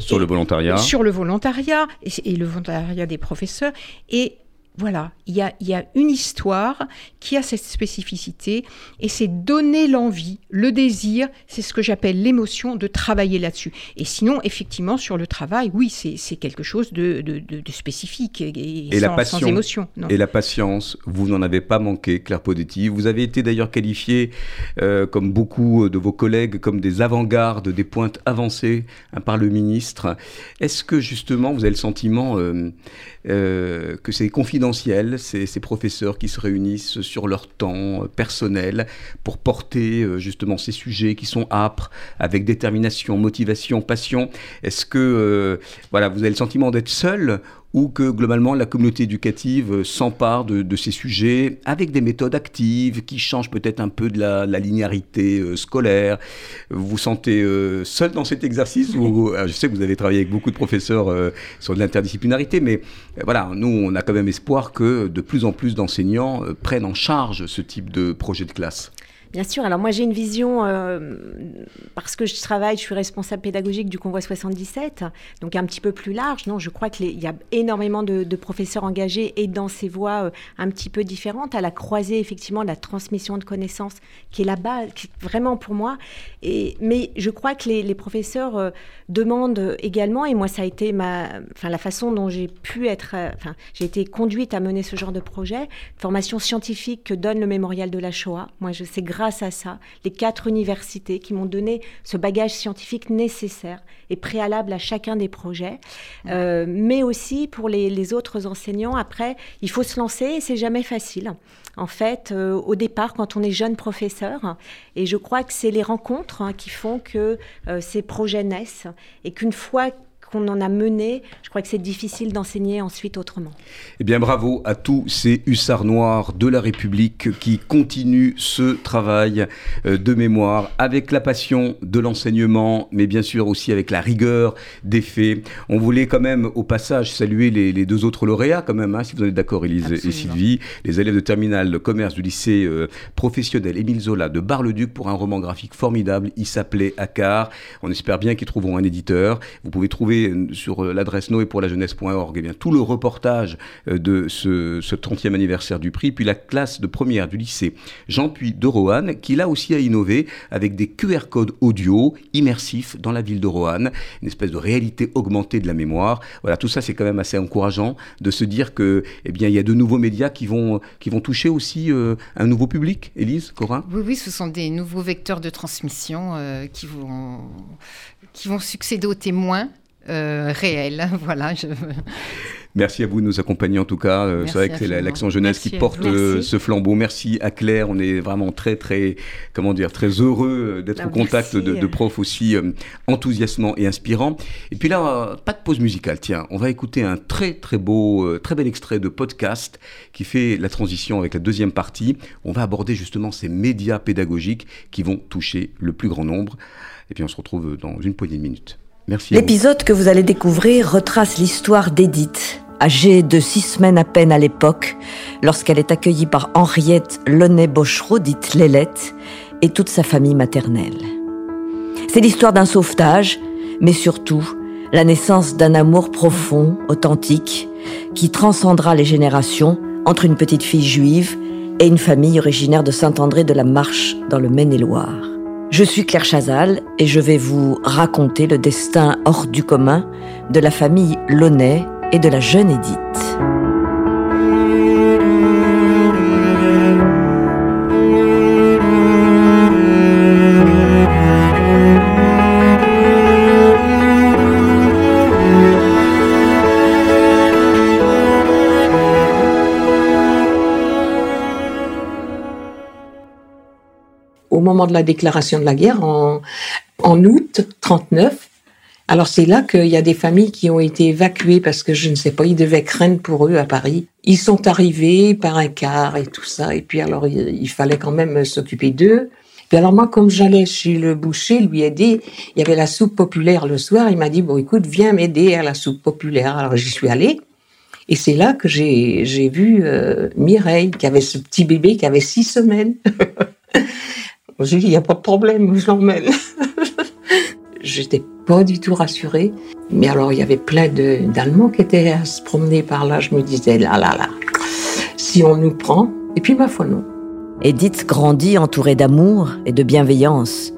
Sur le volontariat. Sur le volontariat, et, et le volontariat des professeurs. Et voilà, il y, a, une histoire qui a cette spécificité et c'est donner l'envie, le désir, c'est ce que j'appelle l'émotion de travailler là-dessus. Et sinon, effectivement, sur le travail, oui, c'est quelque chose de, spécifique et, sans, la passion, émotion. Et la patience, vous n'en avez pas manqué, Claire Podetti. Vous avez été d'ailleurs qualifié, euh, comme beaucoup de vos collègues, comme des avant-gardes, des pointes avancées hein, par le ministre. Est-ce que justement, vous avez le sentiment euh, euh, que c'est confidentiel, ces, ces, professeurs qui se réunissent sur leur temps euh, personnel pour porter euh, justement ces sujets qui sont âpres, avec détermination, motivation, passion. Est-ce que voilà, vous avez le sentiment d'être seul ou que globalement la communauté éducative euh, s'empare de, ces sujets avec des méthodes actives qui changent peut-être un peu de la, linéarité euh, scolaire. Vous vous sentez euh, seul dans cet exercice Je sais que vous avez travaillé avec beaucoup de professeurs sur de l'interdisciplinarité, mais voilà, nous on a quand même espoir que de plus en plus d'enseignants prennent en charge ce type de projet de classe. Bien sûr, alors moi j'ai une vision, euh, parce que je travaille, je suis responsable pédagogique du Convoi 77, donc un petit peu plus large. Non, je crois qu'il y a énormément de, professeurs engagés et dans ces voies euh, un petit peu différentes, à la croisée effectivement de la transmission de connaissances, qui est là-bas, vraiment pour moi. Et, mais je crois que les, professeurs euh, demandent également, et moi ça a été ma, enfin, la façon dont j'ai pu être, enfin, j'ai été conduite à mener ce genre de projet, formation scientifique que donne le mémorial de la Shoah. Moi, je sais grâce à ça, les quatre universités qui m'ont donné ce bagage scientifique nécessaire et préalable à chacun des projets, euh, mais aussi pour les, autres enseignants. Après, il faut se lancer et c'est jamais facile. En fait, euh, au départ, quand on est jeune professeur, et je crois que c'est les rencontres hein, qui font que euh, ces projets naissent et qu'une fois qu'on en a mené, je crois que c'est difficile d'enseigner ensuite autrement. Eh bien, bravo à tous ces hussards noirs de la République qui continuent ce travail euh, de mémoire avec la passion de l'enseignement, mais bien sûr aussi avec la rigueur des faits. On voulait quand même au passage saluer les, deux autres lauréats quand même, hein, si vous êtes d'accord, Élise et Sylvie, les élèves de terminale de commerce du lycée euh, professionnel Émile Zola de Bar-le-Duc pour un roman graphique formidable. Il s'appelait Akar. On espère bien qu'ils trouveront un éditeur. Vous pouvez trouver sur l'adresse noépourlajeunesse.org eh bien, tout le reportage de ce, ce 30e anniversaire du prix, puis la classe de première du lycée Jean Puy de Roanne, qui là aussi a innové avec des QR codes audio immersifs dans la ville de Roanne, une espèce de réalité augmentée de la mémoire. Voilà, tout ça c'est quand même assez encourageant de se dire que, eh bien, il y a de nouveaux médias qui vont, qui vont toucher aussi euh, un nouveau public. Élise, Corin Oui, oui, ce sont des nouveaux vecteurs de transmission euh, qui, vont, qui vont succéder aux témoins euh, réels. voilà. Je... Merci à vous de nous accompagner en tout cas. Euh, c'est vrai que c'est l'Action Jeunesse qui porte euh, ce flambeau. Merci à Claire. On est vraiment très, très, comment dire, très heureux d'être au contact de, profs aussi enthousiasmants et inspirants. Et puis là, pas de pause musicale. Tiens, on va écouter un très, très beau, très bel extrait de podcast qui fait la transition avec la deuxième partie. On va aborder justement ces médias pédagogiques qui vont toucher le plus grand nombre. Et puis on se retrouve dans une poignée de minutes. L'épisode que vous allez découvrir retrace l'histoire d'Edith, âgée de six semaines à peine à l'époque, lorsqu'elle est accueillie par Henriette Launay-Bochereau, dite Lélette, et toute sa famille maternelle. C'est l'histoire d'un sauvetage, mais surtout la naissance d'un amour profond, authentique, qui transcendra les générations entre une petite fille juive et une famille originaire de Saint-André de la Marche dans le Maine-et-Loire. Je suis Claire Chazal et je vais vous raconter le destin hors du commun de la famille Launay et de la jeune Édith. Moment de la déclaration de la guerre, en, en août 39. Alors c'est là qu'il y a des familles qui ont été évacuées parce que je ne sais pas, ils devaient craindre pour eux à Paris. Ils sont arrivés par un car et tout ça, et puis alors il, fallait quand même s'occuper d'eux. Puis alors moi, comme j'allais chez le boucher lui aider, il y avait la soupe populaire le soir. Il m'a dit bon, écoute, viens m'aider à la soupe populaire. Alors j'y suis allée. Et c'est là que j'ai vu euh, Mireille qui avait ce petit bébé qui avait six semaines. J'ai dit, il n'y a pas de problème, je l'emmène. J'étais pas du tout rassurée. Mais alors, il y avait plein d'Allemands qui étaient à se promener par là. Je me disais, là, là, là, si on nous prend. Et puis, ma foi, non. Edith grandit entourée d'amour et de bienveillance.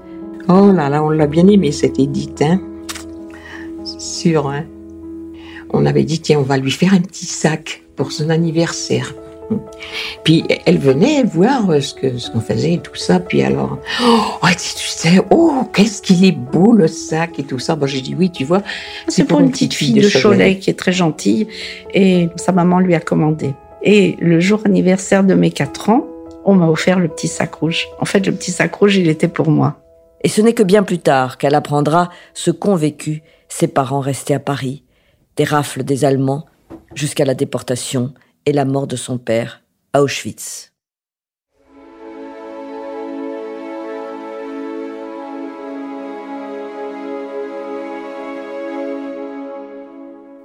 Oh là là, on l'a bien aimé, cette Edith, hein. Sûr, hein. On avait dit, tiens, on va lui faire un petit sac pour son anniversaire. Puis elle venait voir euh, ce que ce qu'on faisait et tout ça. Puis alors, oh, tu sais, oh, qu'est-ce qu'il est beau le sac et tout ça. Bon, j'ai dit oui, tu vois. C'est pour, une petite fille de, Cholet qui est très gentille et sa maman lui a commandé. Et le jour anniversaire de mes 4 ans, on m'a offert le petit sac rouge. En fait, le petit sac rouge, il était pour moi. Et ce n'est que bien plus tard qu'elle apprendra ce qu'ont vécu ses parents restés à Paris, des rafles des Allemands jusqu'à la déportation et la mort de son père à Auschwitz.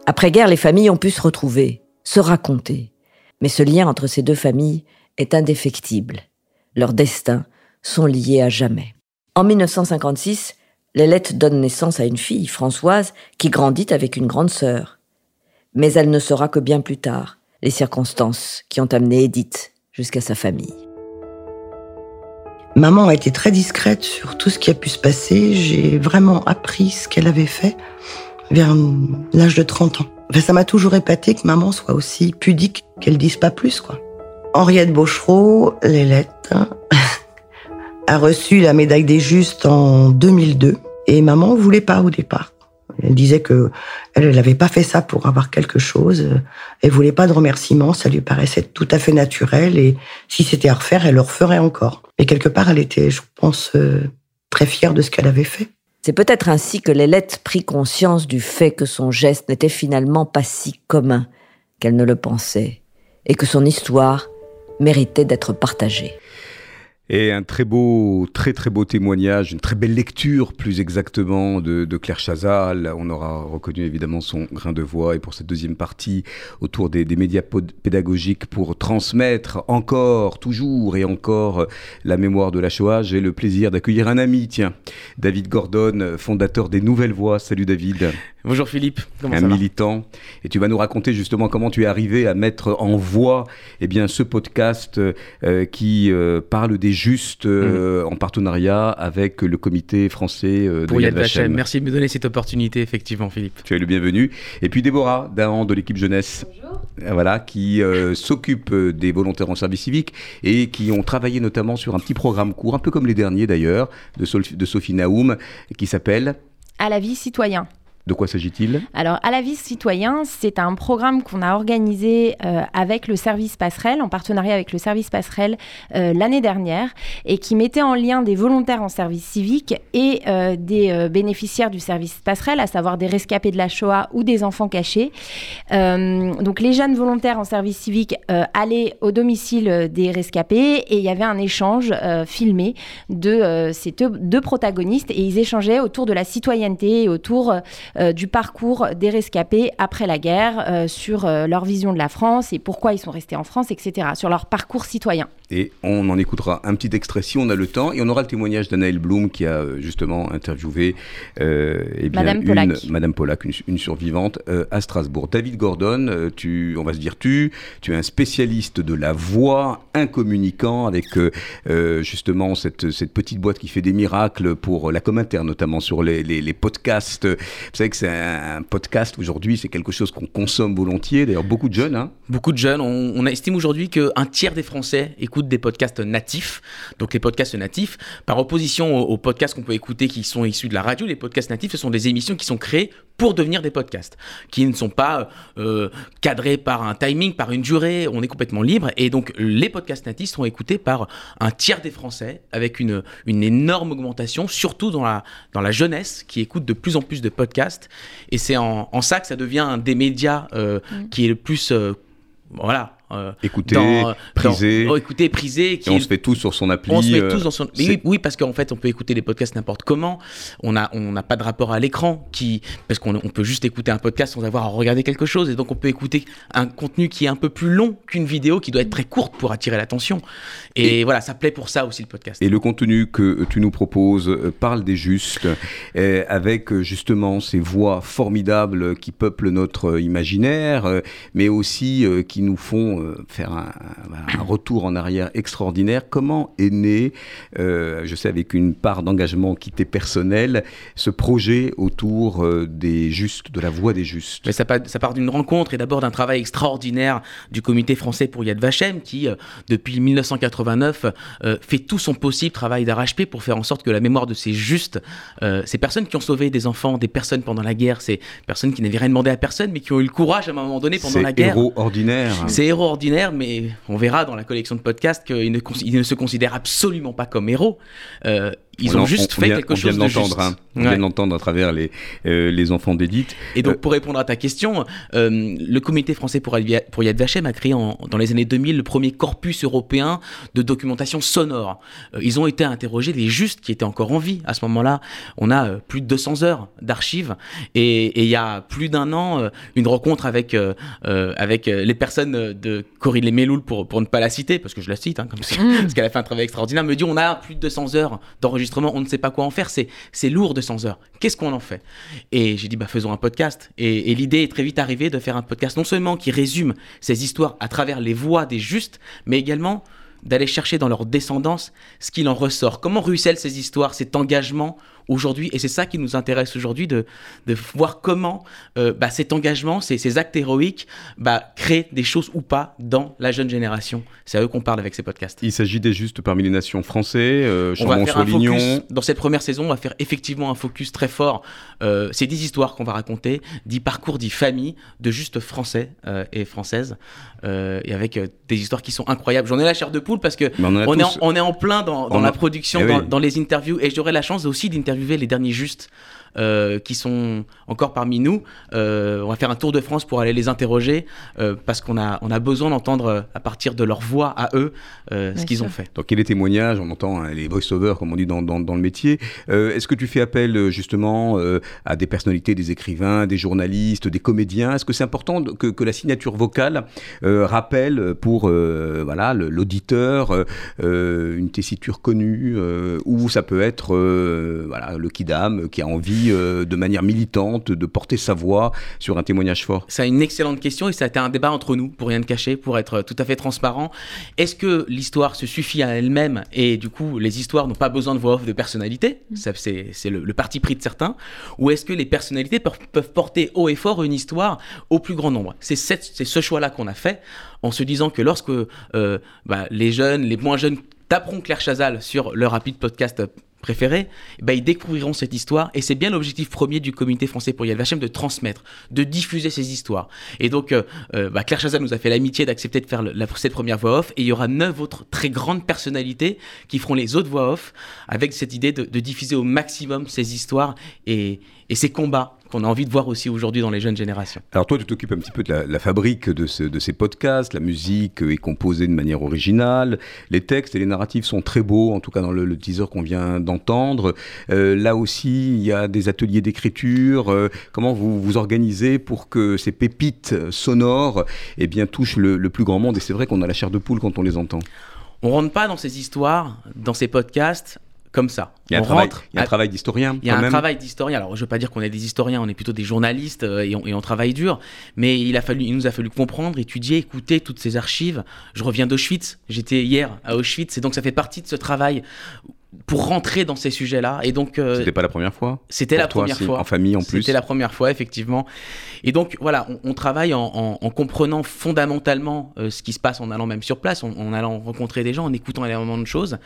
Après-guerre, les familles ont pu se retrouver, se raconter. Mais ce lien entre ces deux familles est indéfectible. Leurs destins sont liés à jamais. En 1956, Lélette donne naissance à une fille, Françoise, qui grandit avec une grande sœur. Mais elle ne sera que bien plus tard, les circonstances qui ont amené Edith jusqu'à sa famille. Maman a été très discrète sur tout ce qui a pu se passer. J'ai vraiment appris ce qu'elle avait fait vers l'âge de 30 ans. ça m'a toujours épaté que maman soit aussi pudique qu'elle dise pas plus, quoi. Henriette Bochereau, Lélette, a reçu la médaille des justes en 2002 et maman voulait pas au départ. Elle disait que elle n'avait pas fait ça pour avoir quelque chose. Elle voulait pas de remerciements. Ça lui paraissait tout à fait naturel. Et si c'était à refaire, elle le referait encore. Et quelque part, elle était, je pense, euh, très fière de ce qu'elle avait fait. C'est peut-être ainsi que Lélette prit conscience du fait que son geste n'était finalement pas si commun qu'elle ne le pensait, et que son histoire méritait d'être partagée. Et un très beau, très très beau témoignage, une très belle lecture plus exactement de, Claire Chazal. On aura reconnu évidemment son grain de voix et pour cette deuxième partie autour des, médias pédagogiques pour transmettre encore, toujours et encore la mémoire de la Shoah. J'ai le plaisir d'accueillir un ami, tiens, David Gordon, fondateur des Nouvelles Voix. Salut David. Bonjour Philippe, comment un militant. Et tu vas nous raconter justement comment tu es arrivé à mettre en voix eh bien, ce podcast euh, qui euh, parle des justes euh, mhm. en partenariat avec le comité français de Pour Yad Vashem. Merci de me donner cette opportunité, effectivement, Philippe. Tu es le bienvenu. Et puis Déborah Dahan de l'équipe jeunesse. Voilà, qui s'occupe des volontaires en service civique et qui ont travaillé notamment sur un petit programme court, un peu comme les derniers d'ailleurs, de, de Sophie Naoum, qui s'appelle À la vie citoyen. De quoi s'agit-il? Alors, à la vie citoyen, c'est un programme qu'on a organisé euh, avec le service passerelle, en partenariat avec le service passerelle euh, l'année dernière, et qui mettait en lien des volontaires en service civique et euh, des bénéficiaires du service passerelle, à savoir des rescapés de la Shoah ou des enfants cachés. donc, les jeunes volontaires en service civique allaient au domicile des rescapés et il y avait un échange filmé de ces deux, protagonistes et ils échangeaient autour de la citoyenneté et autour du parcours des rescapés après la guerre, euh, sur euh, leur vision de la France et pourquoi ils sont restés en France, etc., sur leur parcours citoyen. Et on en écoutera un petit extrait si on a le temps. Et on aura le témoignage d'Anaël Blum qui a justement interviewé eh Madame Pollack, une, Madame Pollack, une, survivante à Strasbourg. David Gordon, tu, on va se dire tu, tu es un spécialiste de la voix, un communicant avec justement cette, cette, petite boîte qui fait des miracles pour la Comintern, notamment sur les, les, les podcasts. Vous savez que c'est un, podcast aujourd'hui, c'est quelque chose qu'on consomme volontiers. D'ailleurs, beaucoup de jeunes. Hein. Beaucoup de jeunes. On, estime aujourd'hui qu'un tiers des Français écoutent des podcasts natifs. Donc les podcasts natifs, par opposition aux, podcasts qu'on peut écouter qui sont issus de la radio, les podcasts natifs, ce sont des émissions qui sont créées pour devenir des podcasts, qui ne sont pas euh, cadrés par un timing, par une durée. On est complètement libre. Et donc les podcasts natifs sont écoutés par un tiers des Français, avec une, une énorme augmentation, surtout dans la, dans la jeunesse qui écoute de plus en plus de podcasts et c'est en, ça que ça devient un des médias euh, mm. qui est le plus euh, voilà euh, écouter, euh, priser. Oh, écouter, priser. Qui, on se fait tout sur son appli. On se fait euh, tous dans son. Oui, oui, parce qu'en fait, on peut écouter des podcasts n'importe comment. On n'a on n'a pas de rapport à l'écran, qui parce qu'on on peut juste écouter un podcast sans avoir à regarder quelque chose, et donc on peut écouter un contenu qui est un peu plus long qu'une vidéo, qui doit être très courte pour attirer l'attention. Et, voilà, ça plaît pour ça aussi le podcast. Et le contenu que tu nous proposes parle des justes, avec justement ces voix formidables qui peuplent notre imaginaire, mais aussi qui nous font euh, faire un, retour en arrière extraordinaire. Comment est né, euh, je sais avec une part d'engagement qui était personnel, ce projet autour euh, des justes, de la voix des justes? Mais ça, ça part d'une rencontre et d'abord d'un travail extraordinaire du comité français pour Yad Vashem qui, depuis 1989, fait tout son possible travail d'arrache-pied pour faire en sorte que la mémoire de ces justes, ces personnes qui ont sauvé des enfants, des personnes pendant la guerre, ces personnes qui n'avaient rien demandé à personne mais qui ont eu le courage à un moment donné pendant la guerre. Héros ordinaires. Ces héros mais on verra dans la collection de podcasts qu'ils ne, ne, se considèrent absolument pas comme héros. Euh, ils ont juste fait quelque chose de juste. Hein. On vient d'entendre à travers les, euh, les enfants d'Edith. Et donc, euh, pour répondre à ta question, euh, le comité français pour, pour Yad Vashem a créé en, dans les années 2000 le premier corpus européen de documentation sonore. ils ont été interrogés, les justes qui étaient encore en vie à ce moment-là. On a plus de 200 heures d'archives. Et il y a plus d'un an, une rencontre avec, avec les personnes de Corinne Meloul, pour, pour ne pas la citer, parce que je la cite, hein, comme mm. parce qu'elle a fait un travail extraordinaire, me dit on a plus de 200 heures d'enregistrement on ne sait pas quoi en faire, c'est, lourd de 100 heures. Qu'est-ce qu'on en fait? Et j'ai dit, bah, faisons un podcast. Et, et l'idée est très vite arrivée de faire un podcast non seulement qui résume ces histoires à travers les voix des justes, mais également d'aller chercher dans leur descendance ce qu'il en ressort. Comment ruissellent ces histoires, cet engagement aujourd'hui, et c'est ça qui nous intéresse aujourd'hui, de, de, voir comment euh, bah, cet engagement, ces, ces actes héroïques, bah, créent des choses ou pas dans la jeune génération. C'est à eux qu'on parle avec ces podcasts. Il s'agit des justes parmi les nations français, euh, on va faire un focus, Dans cette première saison, on va faire effectivement un focus très fort. Euh, c'est dix histoires qu'on va raconter, dix parcours, dix familles de justes français euh, et françaises, euh, et avec des histoires qui sont incroyables. J'en ai la chair de poule parce que on, est en, on, est en, plein dans, dans la production, eh dans, dans, les interviews, et j'aurai la chance aussi d'interviewer les derniers justes euh, qui sont encore parmi nous. Euh, on va faire un tour de France pour aller les interroger euh, parce qu'on a, on a besoin d'entendre à partir de leur voix à eux ce qu'ils ont fait. Donc, quel est témoignage On entend hein, les voice-overs, comme on dit dans, dans, dans le métier. Est-ce que tu fais appel justement à des personnalités, des écrivains, des journalistes, des comédiens? Est-ce que c'est important que, que, la signature vocale rappelle pour voilà l'auditeur une tessiture connue ou ça peut être voilà le kidam qui a envie envie de manière militante de porter sa voix sur un témoignage fort C'est une excellente question et ça a été un débat entre nous, pour rien te cacher, pour être tout à fait transparent. Est-ce que l'histoire se suffit à elle-même et du coup les histoires n'ont pas besoin de voix off de personnalité? Mm. C'est le, le, parti pris de certains. Ou est-ce que les personnalités peuvent porter haut et fort une histoire au plus grand nombre? C'est ce choix-là qu'on a fait en se disant que lorsque euh, bah, les jeunes, les moins jeunes taperont Claire Chazal sur leur rapide podcast préférés, bah, ils découvriront cette histoire. Et c'est bien l'objectif premier du comité français pour Yad Vashem de transmettre, de diffuser ces histoires. Et donc, euh, euh, bah, Claire Chazal nous a fait l'amitié d'accepter de faire la, cette première voix off. Et il y aura neuf autres très grandes personnalités qui feront les autres voix off avec cette idée de, diffuser au maximum ces histoires et ces combats qu'on a envie de voir aussi aujourd'hui dans les jeunes générations. Alors toi, tu t'occupes un petit peu de la, fabrique de, de, ces podcasts, la musique est composée de manière originale, les textes et les narratifs sont très beaux, en tout cas dans le, teaser qu'on vient d'entendre. Euh, là aussi, il y a des ateliers d'écriture. Euh, comment vous vous organisez pour que ces pépites sonores eh bien, touchent le, le plus grand monde? Et c'est vrai qu'on a la chair de poule quand on les entend. On rentre pas dans ces histoires, dans ces podcasts, comme ça. Il y a un, travail, il y a un travail d'historien. Il y a un travail d'historien. Alors, je ne veux pas dire qu'on est des historiens, on est plutôt des journalistes euh, et, on, travaille dur. Mais il, a fallu, il nous a fallu comprendre, étudier, écouter toutes ces archives. Je reviens d'Auschwitz. J'étais hier à Auschwitz. Et donc, ça fait partie de ce travail pour rentrer dans ces sujets-là. Et donc, euh, c'était pas la première fois. C'était la première fois. En famille, en plus. C'était la première fois, effectivement. Et donc, voilà, on, travaille en, comprenant fondamentalement euh, ce qui se passe en allant même sur place, en, allant rencontrer des gens, en écoutant énormément de choses.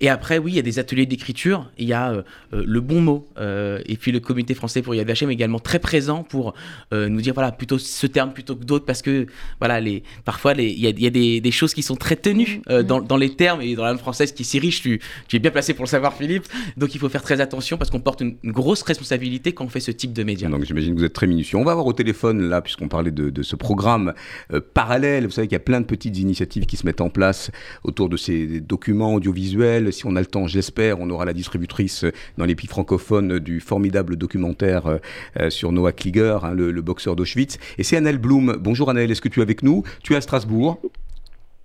Et après, oui, il y a des ateliers d'écriture. Il y a euh, le bon mot. et puis le Comité français pour Yad Vashem est également très présent pour nous dire, voilà, plutôt ce terme plutôt que d'autres, parce que, voilà, les, parfois, il y a, y a des, choses qui sont très tenues mmh. dans, dans, les termes et dans la langue française qui si riche. Tu, tu es bien placé pour le savoir, Philippe. Donc il faut faire très attention parce qu'on porte une, grosse responsabilité quand on fait ce type de médias. Donc j'imagine que vous êtes très minutieux. On va avoir au téléphone, là, puisqu'on parlait de, ce programme euh, parallèle. Vous savez qu'il y a plein de petites initiatives qui se mettent en place autour de ces documents audiovisuels. Si on a le temps, j'espère, on aura la distributrice dans les pays francophones du formidable documentaire euh, sur Noah Klieger, hein, le, le, boxeur d'Auschwitz. Et c'est Annelle Blum. Bonjour Annelle, est-ce que tu es avec nous? Tu es à Strasbourg?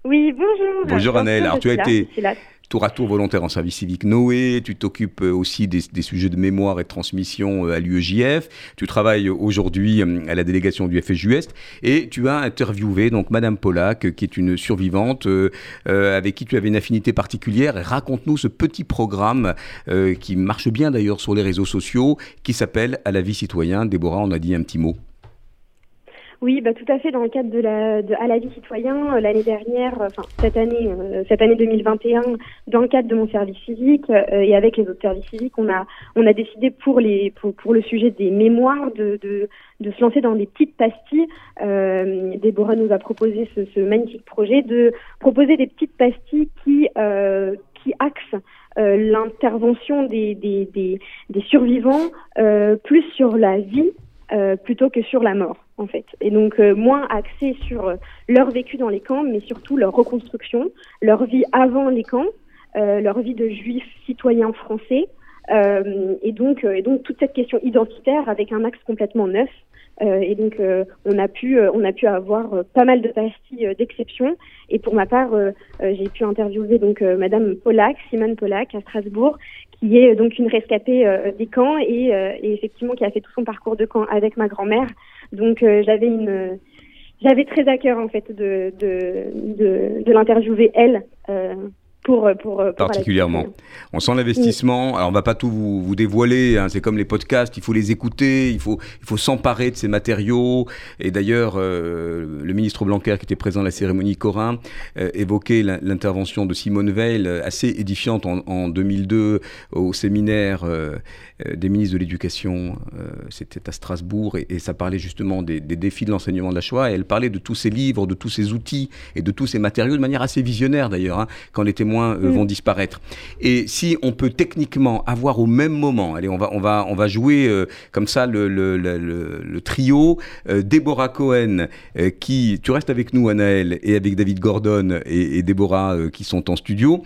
Oui, bonjour. Bonjour Annelle. Alors tu as été tour à tour volontaire en service civique Noé, tu t'occupes euh, aussi des, sujets de mémoire et de transmission euh, à l'UEJF, tu travailles aujourd'hui euh, à la délégation du FSJUEST et tu as interviewé donc Madame Pollack qui est une survivante avec qui tu avais une affinité particulière. Raconte-nous ce petit programme qui marche bien d'ailleurs sur les réseaux sociaux qui s'appelle À la vie citoyen. Déborah on a dit un petit mot. Oui, bah, tout à fait. Dans le cadre de la de à la vie citoyen, euh, l'année dernière, euh, enfin cette année, euh, cette année 2021, dans le cadre de mon service civique et avec les autres services civiques, on a on a décidé pour les pour, pour le sujet des mémoires de, de de se lancer dans des petites pastilles. Déborah nous a proposé ce, ce, magnifique projet de proposer des petites pastilles qui qui axent l'intervention des, des, des, des survivants plus sur la vie euh, plutôt que sur la mort, en fait. Et donc, euh, moins axé sur euh, leur vécu dans les camps, mais surtout leur reconstruction, leur vie avant les camps, leur vie de juifs citoyens français, et, donc, et donc toute cette question identitaire avec un axe complètement neuf. et donc, on, a pu, on a pu avoir pas mal de pastilles d'exception. Et pour ma part, j'ai pu interviewer donc Madame Pollack, Simone Pollack, à Strasbourg, qui est donc une rescapée euh, des camps et, euh, et, effectivement qui a fait tout son parcours de camp avec ma grand-mère. Donc euh, j'avais une j'avais très à cœur en fait de de, de, de l'interviewer elle pour, pour, particulièrement. On sent l'investissement. Alors on va pas tout vous, vous dévoiler. Hein. C'est comme les podcasts. Il faut les écouter. Il faut il faut s'emparer de ces matériaux. Et d'ailleurs, euh, le ministre Blanquer qui était présent à la cérémonie Corin euh, évoquait l'intervention de Simone Veil assez édifiante en, en 2002 au séminaire euh, des ministres de l'éducation. C'était à Strasbourg et, et, ça parlait justement des, des défis de l'enseignement de la Shoah. Et elle parlait de tous ces livres, de tous ces outils et de tous ces matériaux de manière assez visionnaire d'ailleurs. Hein, quand les témoins euh, mm. vont disparaître. Et si on peut techniquement avoir au même moment, allez, on va, on va, on va jouer euh, comme ça le, le, le, le trio, euh, Déborah Cohen, qui, tu restes avec nous, Anaël, et avec David Gordon et, et Déborah qui sont en studio,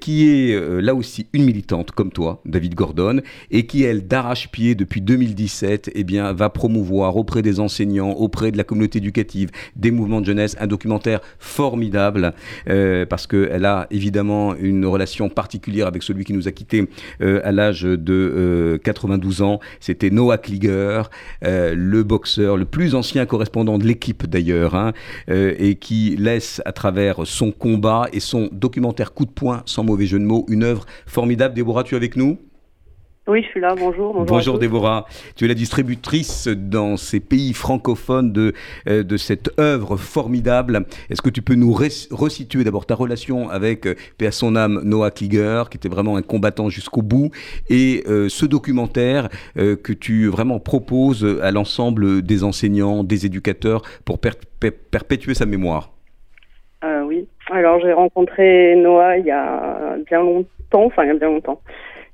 qui est là aussi une militante comme toi, David Gordon, et qui, elle, d'arrache-pied depuis 2017, eh bien, va promouvoir auprès des enseignants, auprès de la communauté éducative, des mouvements de jeunesse, un documentaire formidable, parce qu'elle a évidemment une relation particulière avec celui qui nous a quittés à l'âge de 92 ans. C'était Noah Kliger, le boxeur, le plus ancien correspondant de l'équipe d'ailleurs, hein, et qui laisse à travers son combat et son documentaire Coup de poing, sans mauvais jeu de mots, une œuvre formidable. Déborah, tu es avec nous? Oui, je suis là. Bonjour. Bonjour, Déborah. Tu es la distributrice dans ces pays francophones de, euh, de cette œuvre formidable. Est-ce que tu peux nous resituer d'abord ta relation avec, euh, à son âme, Noah Kliger, qui était vraiment un combattant jusqu'au bout, et euh, ce documentaire que tu vraiment proposes à l'ensemble des enseignants, des éducateurs pour perpétuer sa mémoire? Oui. Alors, j'ai rencontré Noah il y a bien longtemps, enfin, il y a bien longtemps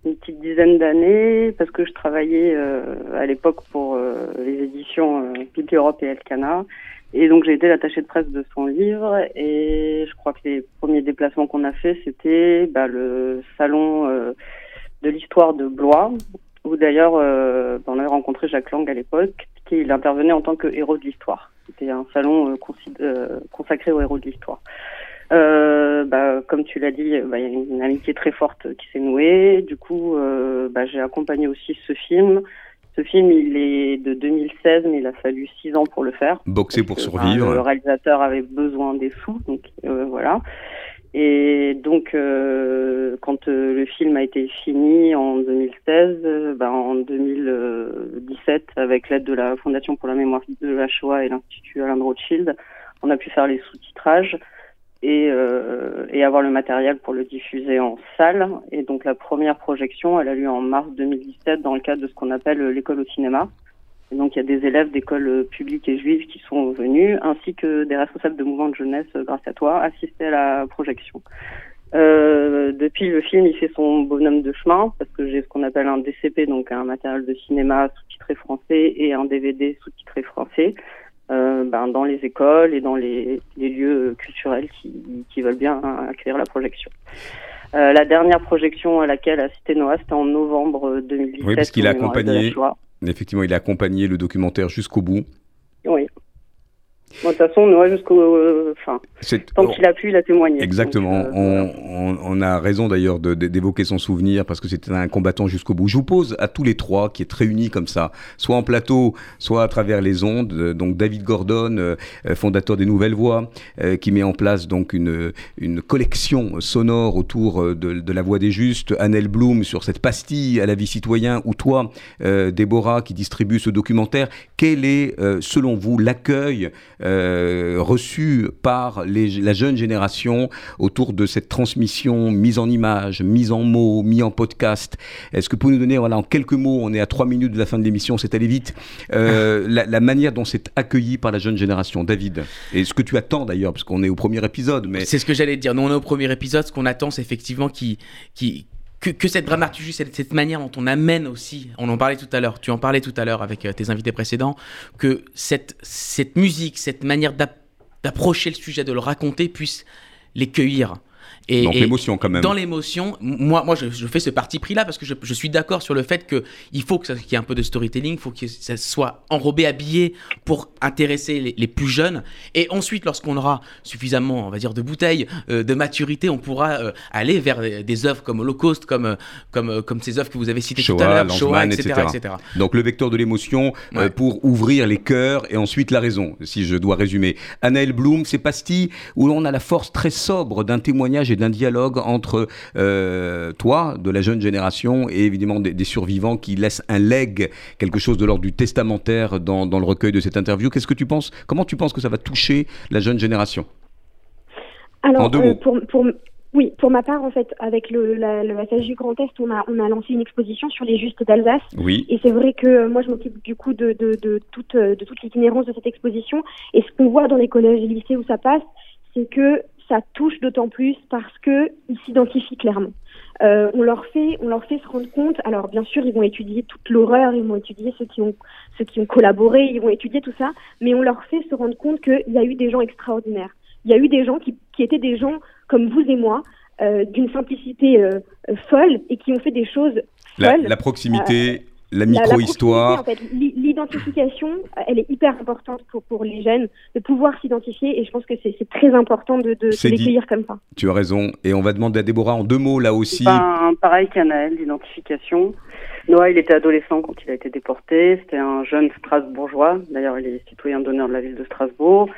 une petite dizaine d'années parce que je travaillais euh, à l'époque pour euh, les éditions euh, Europe et Elkana. Et donc j'ai été l'attachée de presse de son livre et je crois que les premiers déplacements qu'on a fait c'était bah, le salon euh, de l'histoire de Blois où d'ailleurs on avait rencontré Jacques Lang à l'époque qui intervenait en tant que héros de l'histoire. C'était un salon consacré aux héros de l'histoire. Euh, bah, comme tu l'as dit, bah, il y a une amitié très forte qui s'est nouée. Du coup, euh, bah, j'ai accompagné aussi ce film. Ce film, il est de 2016, mais il a fallu six ans pour le faire. Boxer pour survivre. le réalisateur avait besoin des sous, donc euh, voilà. Et donc, euh, quand euh, le film a été fini en 2016, bah, en 2017, avec l'aide de la Fondation pour la mémoire de la Shoah et l'Institut Alain Rothschild, on a pu faire les sous-titrages et, euh, et avoir le matériel pour le diffuser en salle. Et donc la première projection, elle a lieu en mars 2017 dans le cadre de ce qu'on appelle l'école au cinéma. Et donc il y a des élèves d'écoles publiques et juives qui sont venus, ainsi que des responsables de mouvements de jeunesse, grâce à toi, assister à la projection. Euh, depuis le film, il fait son bonhomme de chemin parce que j'ai ce qu'on appelle un DCP, donc un matériel de cinéma sous-titré français et un DVD sous-titré français. Euh, ben, dans les écoles et dans les, les lieux culturels qui, qui, veulent bien accueillir la projection. Euh, la dernière projection à laquelle a cité Noah, c'était en novembre 2017. Oui, parce qu'il a accompagné, effectivement, il a accompagné le documentaire jusqu'au bout. Oui de toute façon, Noah, jusqu'au. Euh, enfin, tant qu'il a pu, il a témoigné. Exactement. Euh, on, on, a raison d'ailleurs d'évoquer son souvenir parce que c'était un combattant jusqu'au bout. Je vous pose à tous les trois, qui est réunis comme ça, soit en plateau, soit à travers les ondes. Euh, donc, David Gordon, fondateur des Nouvelles Voix, qui met en place donc une, une collection sonore autour de, de, la voix des justes. Annelle Bloom sur cette pastille à la vie citoyen, ou toi, Déborah, qui distribue ce documentaire. Quel est, selon vous, l'accueil euh, reçu par la jeune génération autour de cette transmission mise en image, mise en mots, mise en podcast. Est-ce que vous pouvez nous donner, voilà, en quelques mots, on est à trois minutes de la fin de l'émission, c'est allé vite, euh, la, manière dont c'est accueilli par la jeune génération, David Et ce que tu attends d'ailleurs, parce qu'on est au premier épisode. Mais... C'est ce que j'allais dire. Nous, on est au premier épisode. Ce qu'on attend, c'est effectivement qui, qui, que, cette dramaturgie, cette, cette, manière dont on amène aussi, on en parlait tout à l'heure, tu en parlais tout à l'heure avec euh, tes invités précédents, que cette, cette musique, cette manière d'approcher le sujet, de le raconter, puisse les cueillir. Et, Donc l'émotion quand même. Dans l'émotion, moi, moi je, fais ce parti pris là parce que je, je suis d'accord sur le fait qu'il faut qu'il y ait un peu de storytelling, il faut que ça soit enrobé, habillé pour intéresser les, les plus jeunes. Et ensuite, lorsqu'on aura suffisamment, on va dire, de bouteilles, euh, de maturité, on pourra euh, aller vers des, œuvres comme Holocaust, comme, euh, comme, comme ces œuvres que vous avez citées tout à l'heure, Shoah, etc., etc., Donc le vecteur de l'émotion pour ouvrir les cœurs et ensuite la raison, si je dois résumer. Anaël Bloom, c'est Pastille, où on a la force très sobre d'un témoignage et d'un dialogue entre euh, toi, de la jeune génération, et évidemment des, survivants qui laissent un leg, quelque chose de l'ordre du testamentaire dans, le recueil de cette interview. Qu'est-ce que tu penses Comment tu penses que ça va toucher la jeune génération? Alors, euh, pour, oui, pour ma part, en fait, avec le, la, le Grand Est, on a, on a lancé une exposition sur les justes d'Alsace. Oui. Et c'est vrai que euh, moi, je m'occupe du coup de, de, de, toute, de toute l'itinérance de cette exposition. Et ce qu'on voit dans les collèges et lycées où ça passe, c'est que ça touche d'autant plus parce que ils s'identifient clairement. Euh, on leur fait, on leur fait se rendre compte. Alors bien sûr, ils vont étudier toute l'horreur, ils vont étudier ceux qui ont, ceux qui ont collaboré, ils vont étudier tout ça, mais on leur fait se rendre compte qu'il y a eu des gens extraordinaires. Il y a eu des gens qui, qui étaient des gens comme vous et moi, euh, d'une simplicité euh, folle et qui ont fait des choses folles. La, proximité la micro-histoire. En fait, l'identification, elle est hyper importante pour, pour les jeunes, de pouvoir s'identifier, et je pense que c'est très important de, de, de comme ça. Tu as raison, et on va demander à Déborah en deux mots là aussi. Ben, pareil qu'Anaël, l'identification. Noah, il était adolescent quand il a été déporté, c'était un jeune Strasbourgeois, d'ailleurs il est citoyen d'honneur de la ville de Strasbourg.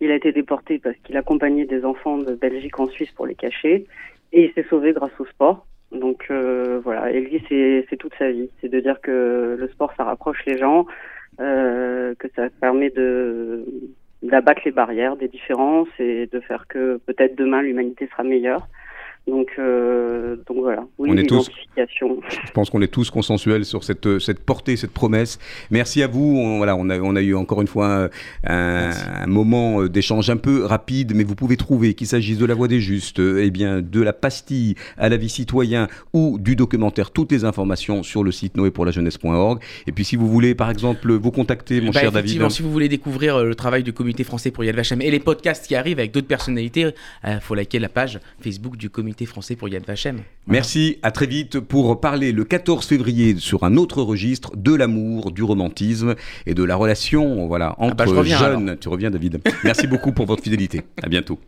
Il a été déporté parce qu'il accompagnait des enfants de Belgique en Suisse pour les cacher, et il s'est sauvé grâce au sport. Donc euh, voilà, et c'est toute sa vie, c'est de dire que le sport ça rapproche les gens, euh, que ça permet de d'abattre les barrières, des différences et de faire que peut-être demain l'humanité sera meilleure. Donc, euh, donc voilà, oui, on est tous, je pense qu'on est tous consensuels sur cette, cette portée, cette promesse. Merci à vous. On, voilà, on, a, on a eu encore une fois un, un moment d'échange un peu rapide, mais vous pouvez trouver qu'il s'agisse de la voix des justes, eh bien, de la pastille à la vie citoyen ou du documentaire, toutes les informations sur le site noépourlajeunesse.org. Et puis si vous voulez, par exemple, vous contacter, mon bah, cher David. Si vous voulez découvrir euh, le travail du comité français pour Yad Vashem et les podcasts qui arrivent avec d'autres personnalités, il euh, faut liker la page Facebook du comité français pour. Merci, à très vite pour parler le 14 février sur un autre registre de l'amour, du romantisme et de la relation voilà, ah bah, entre jeunes. Tu reviens David. Merci beaucoup pour votre fidélité. À bientôt.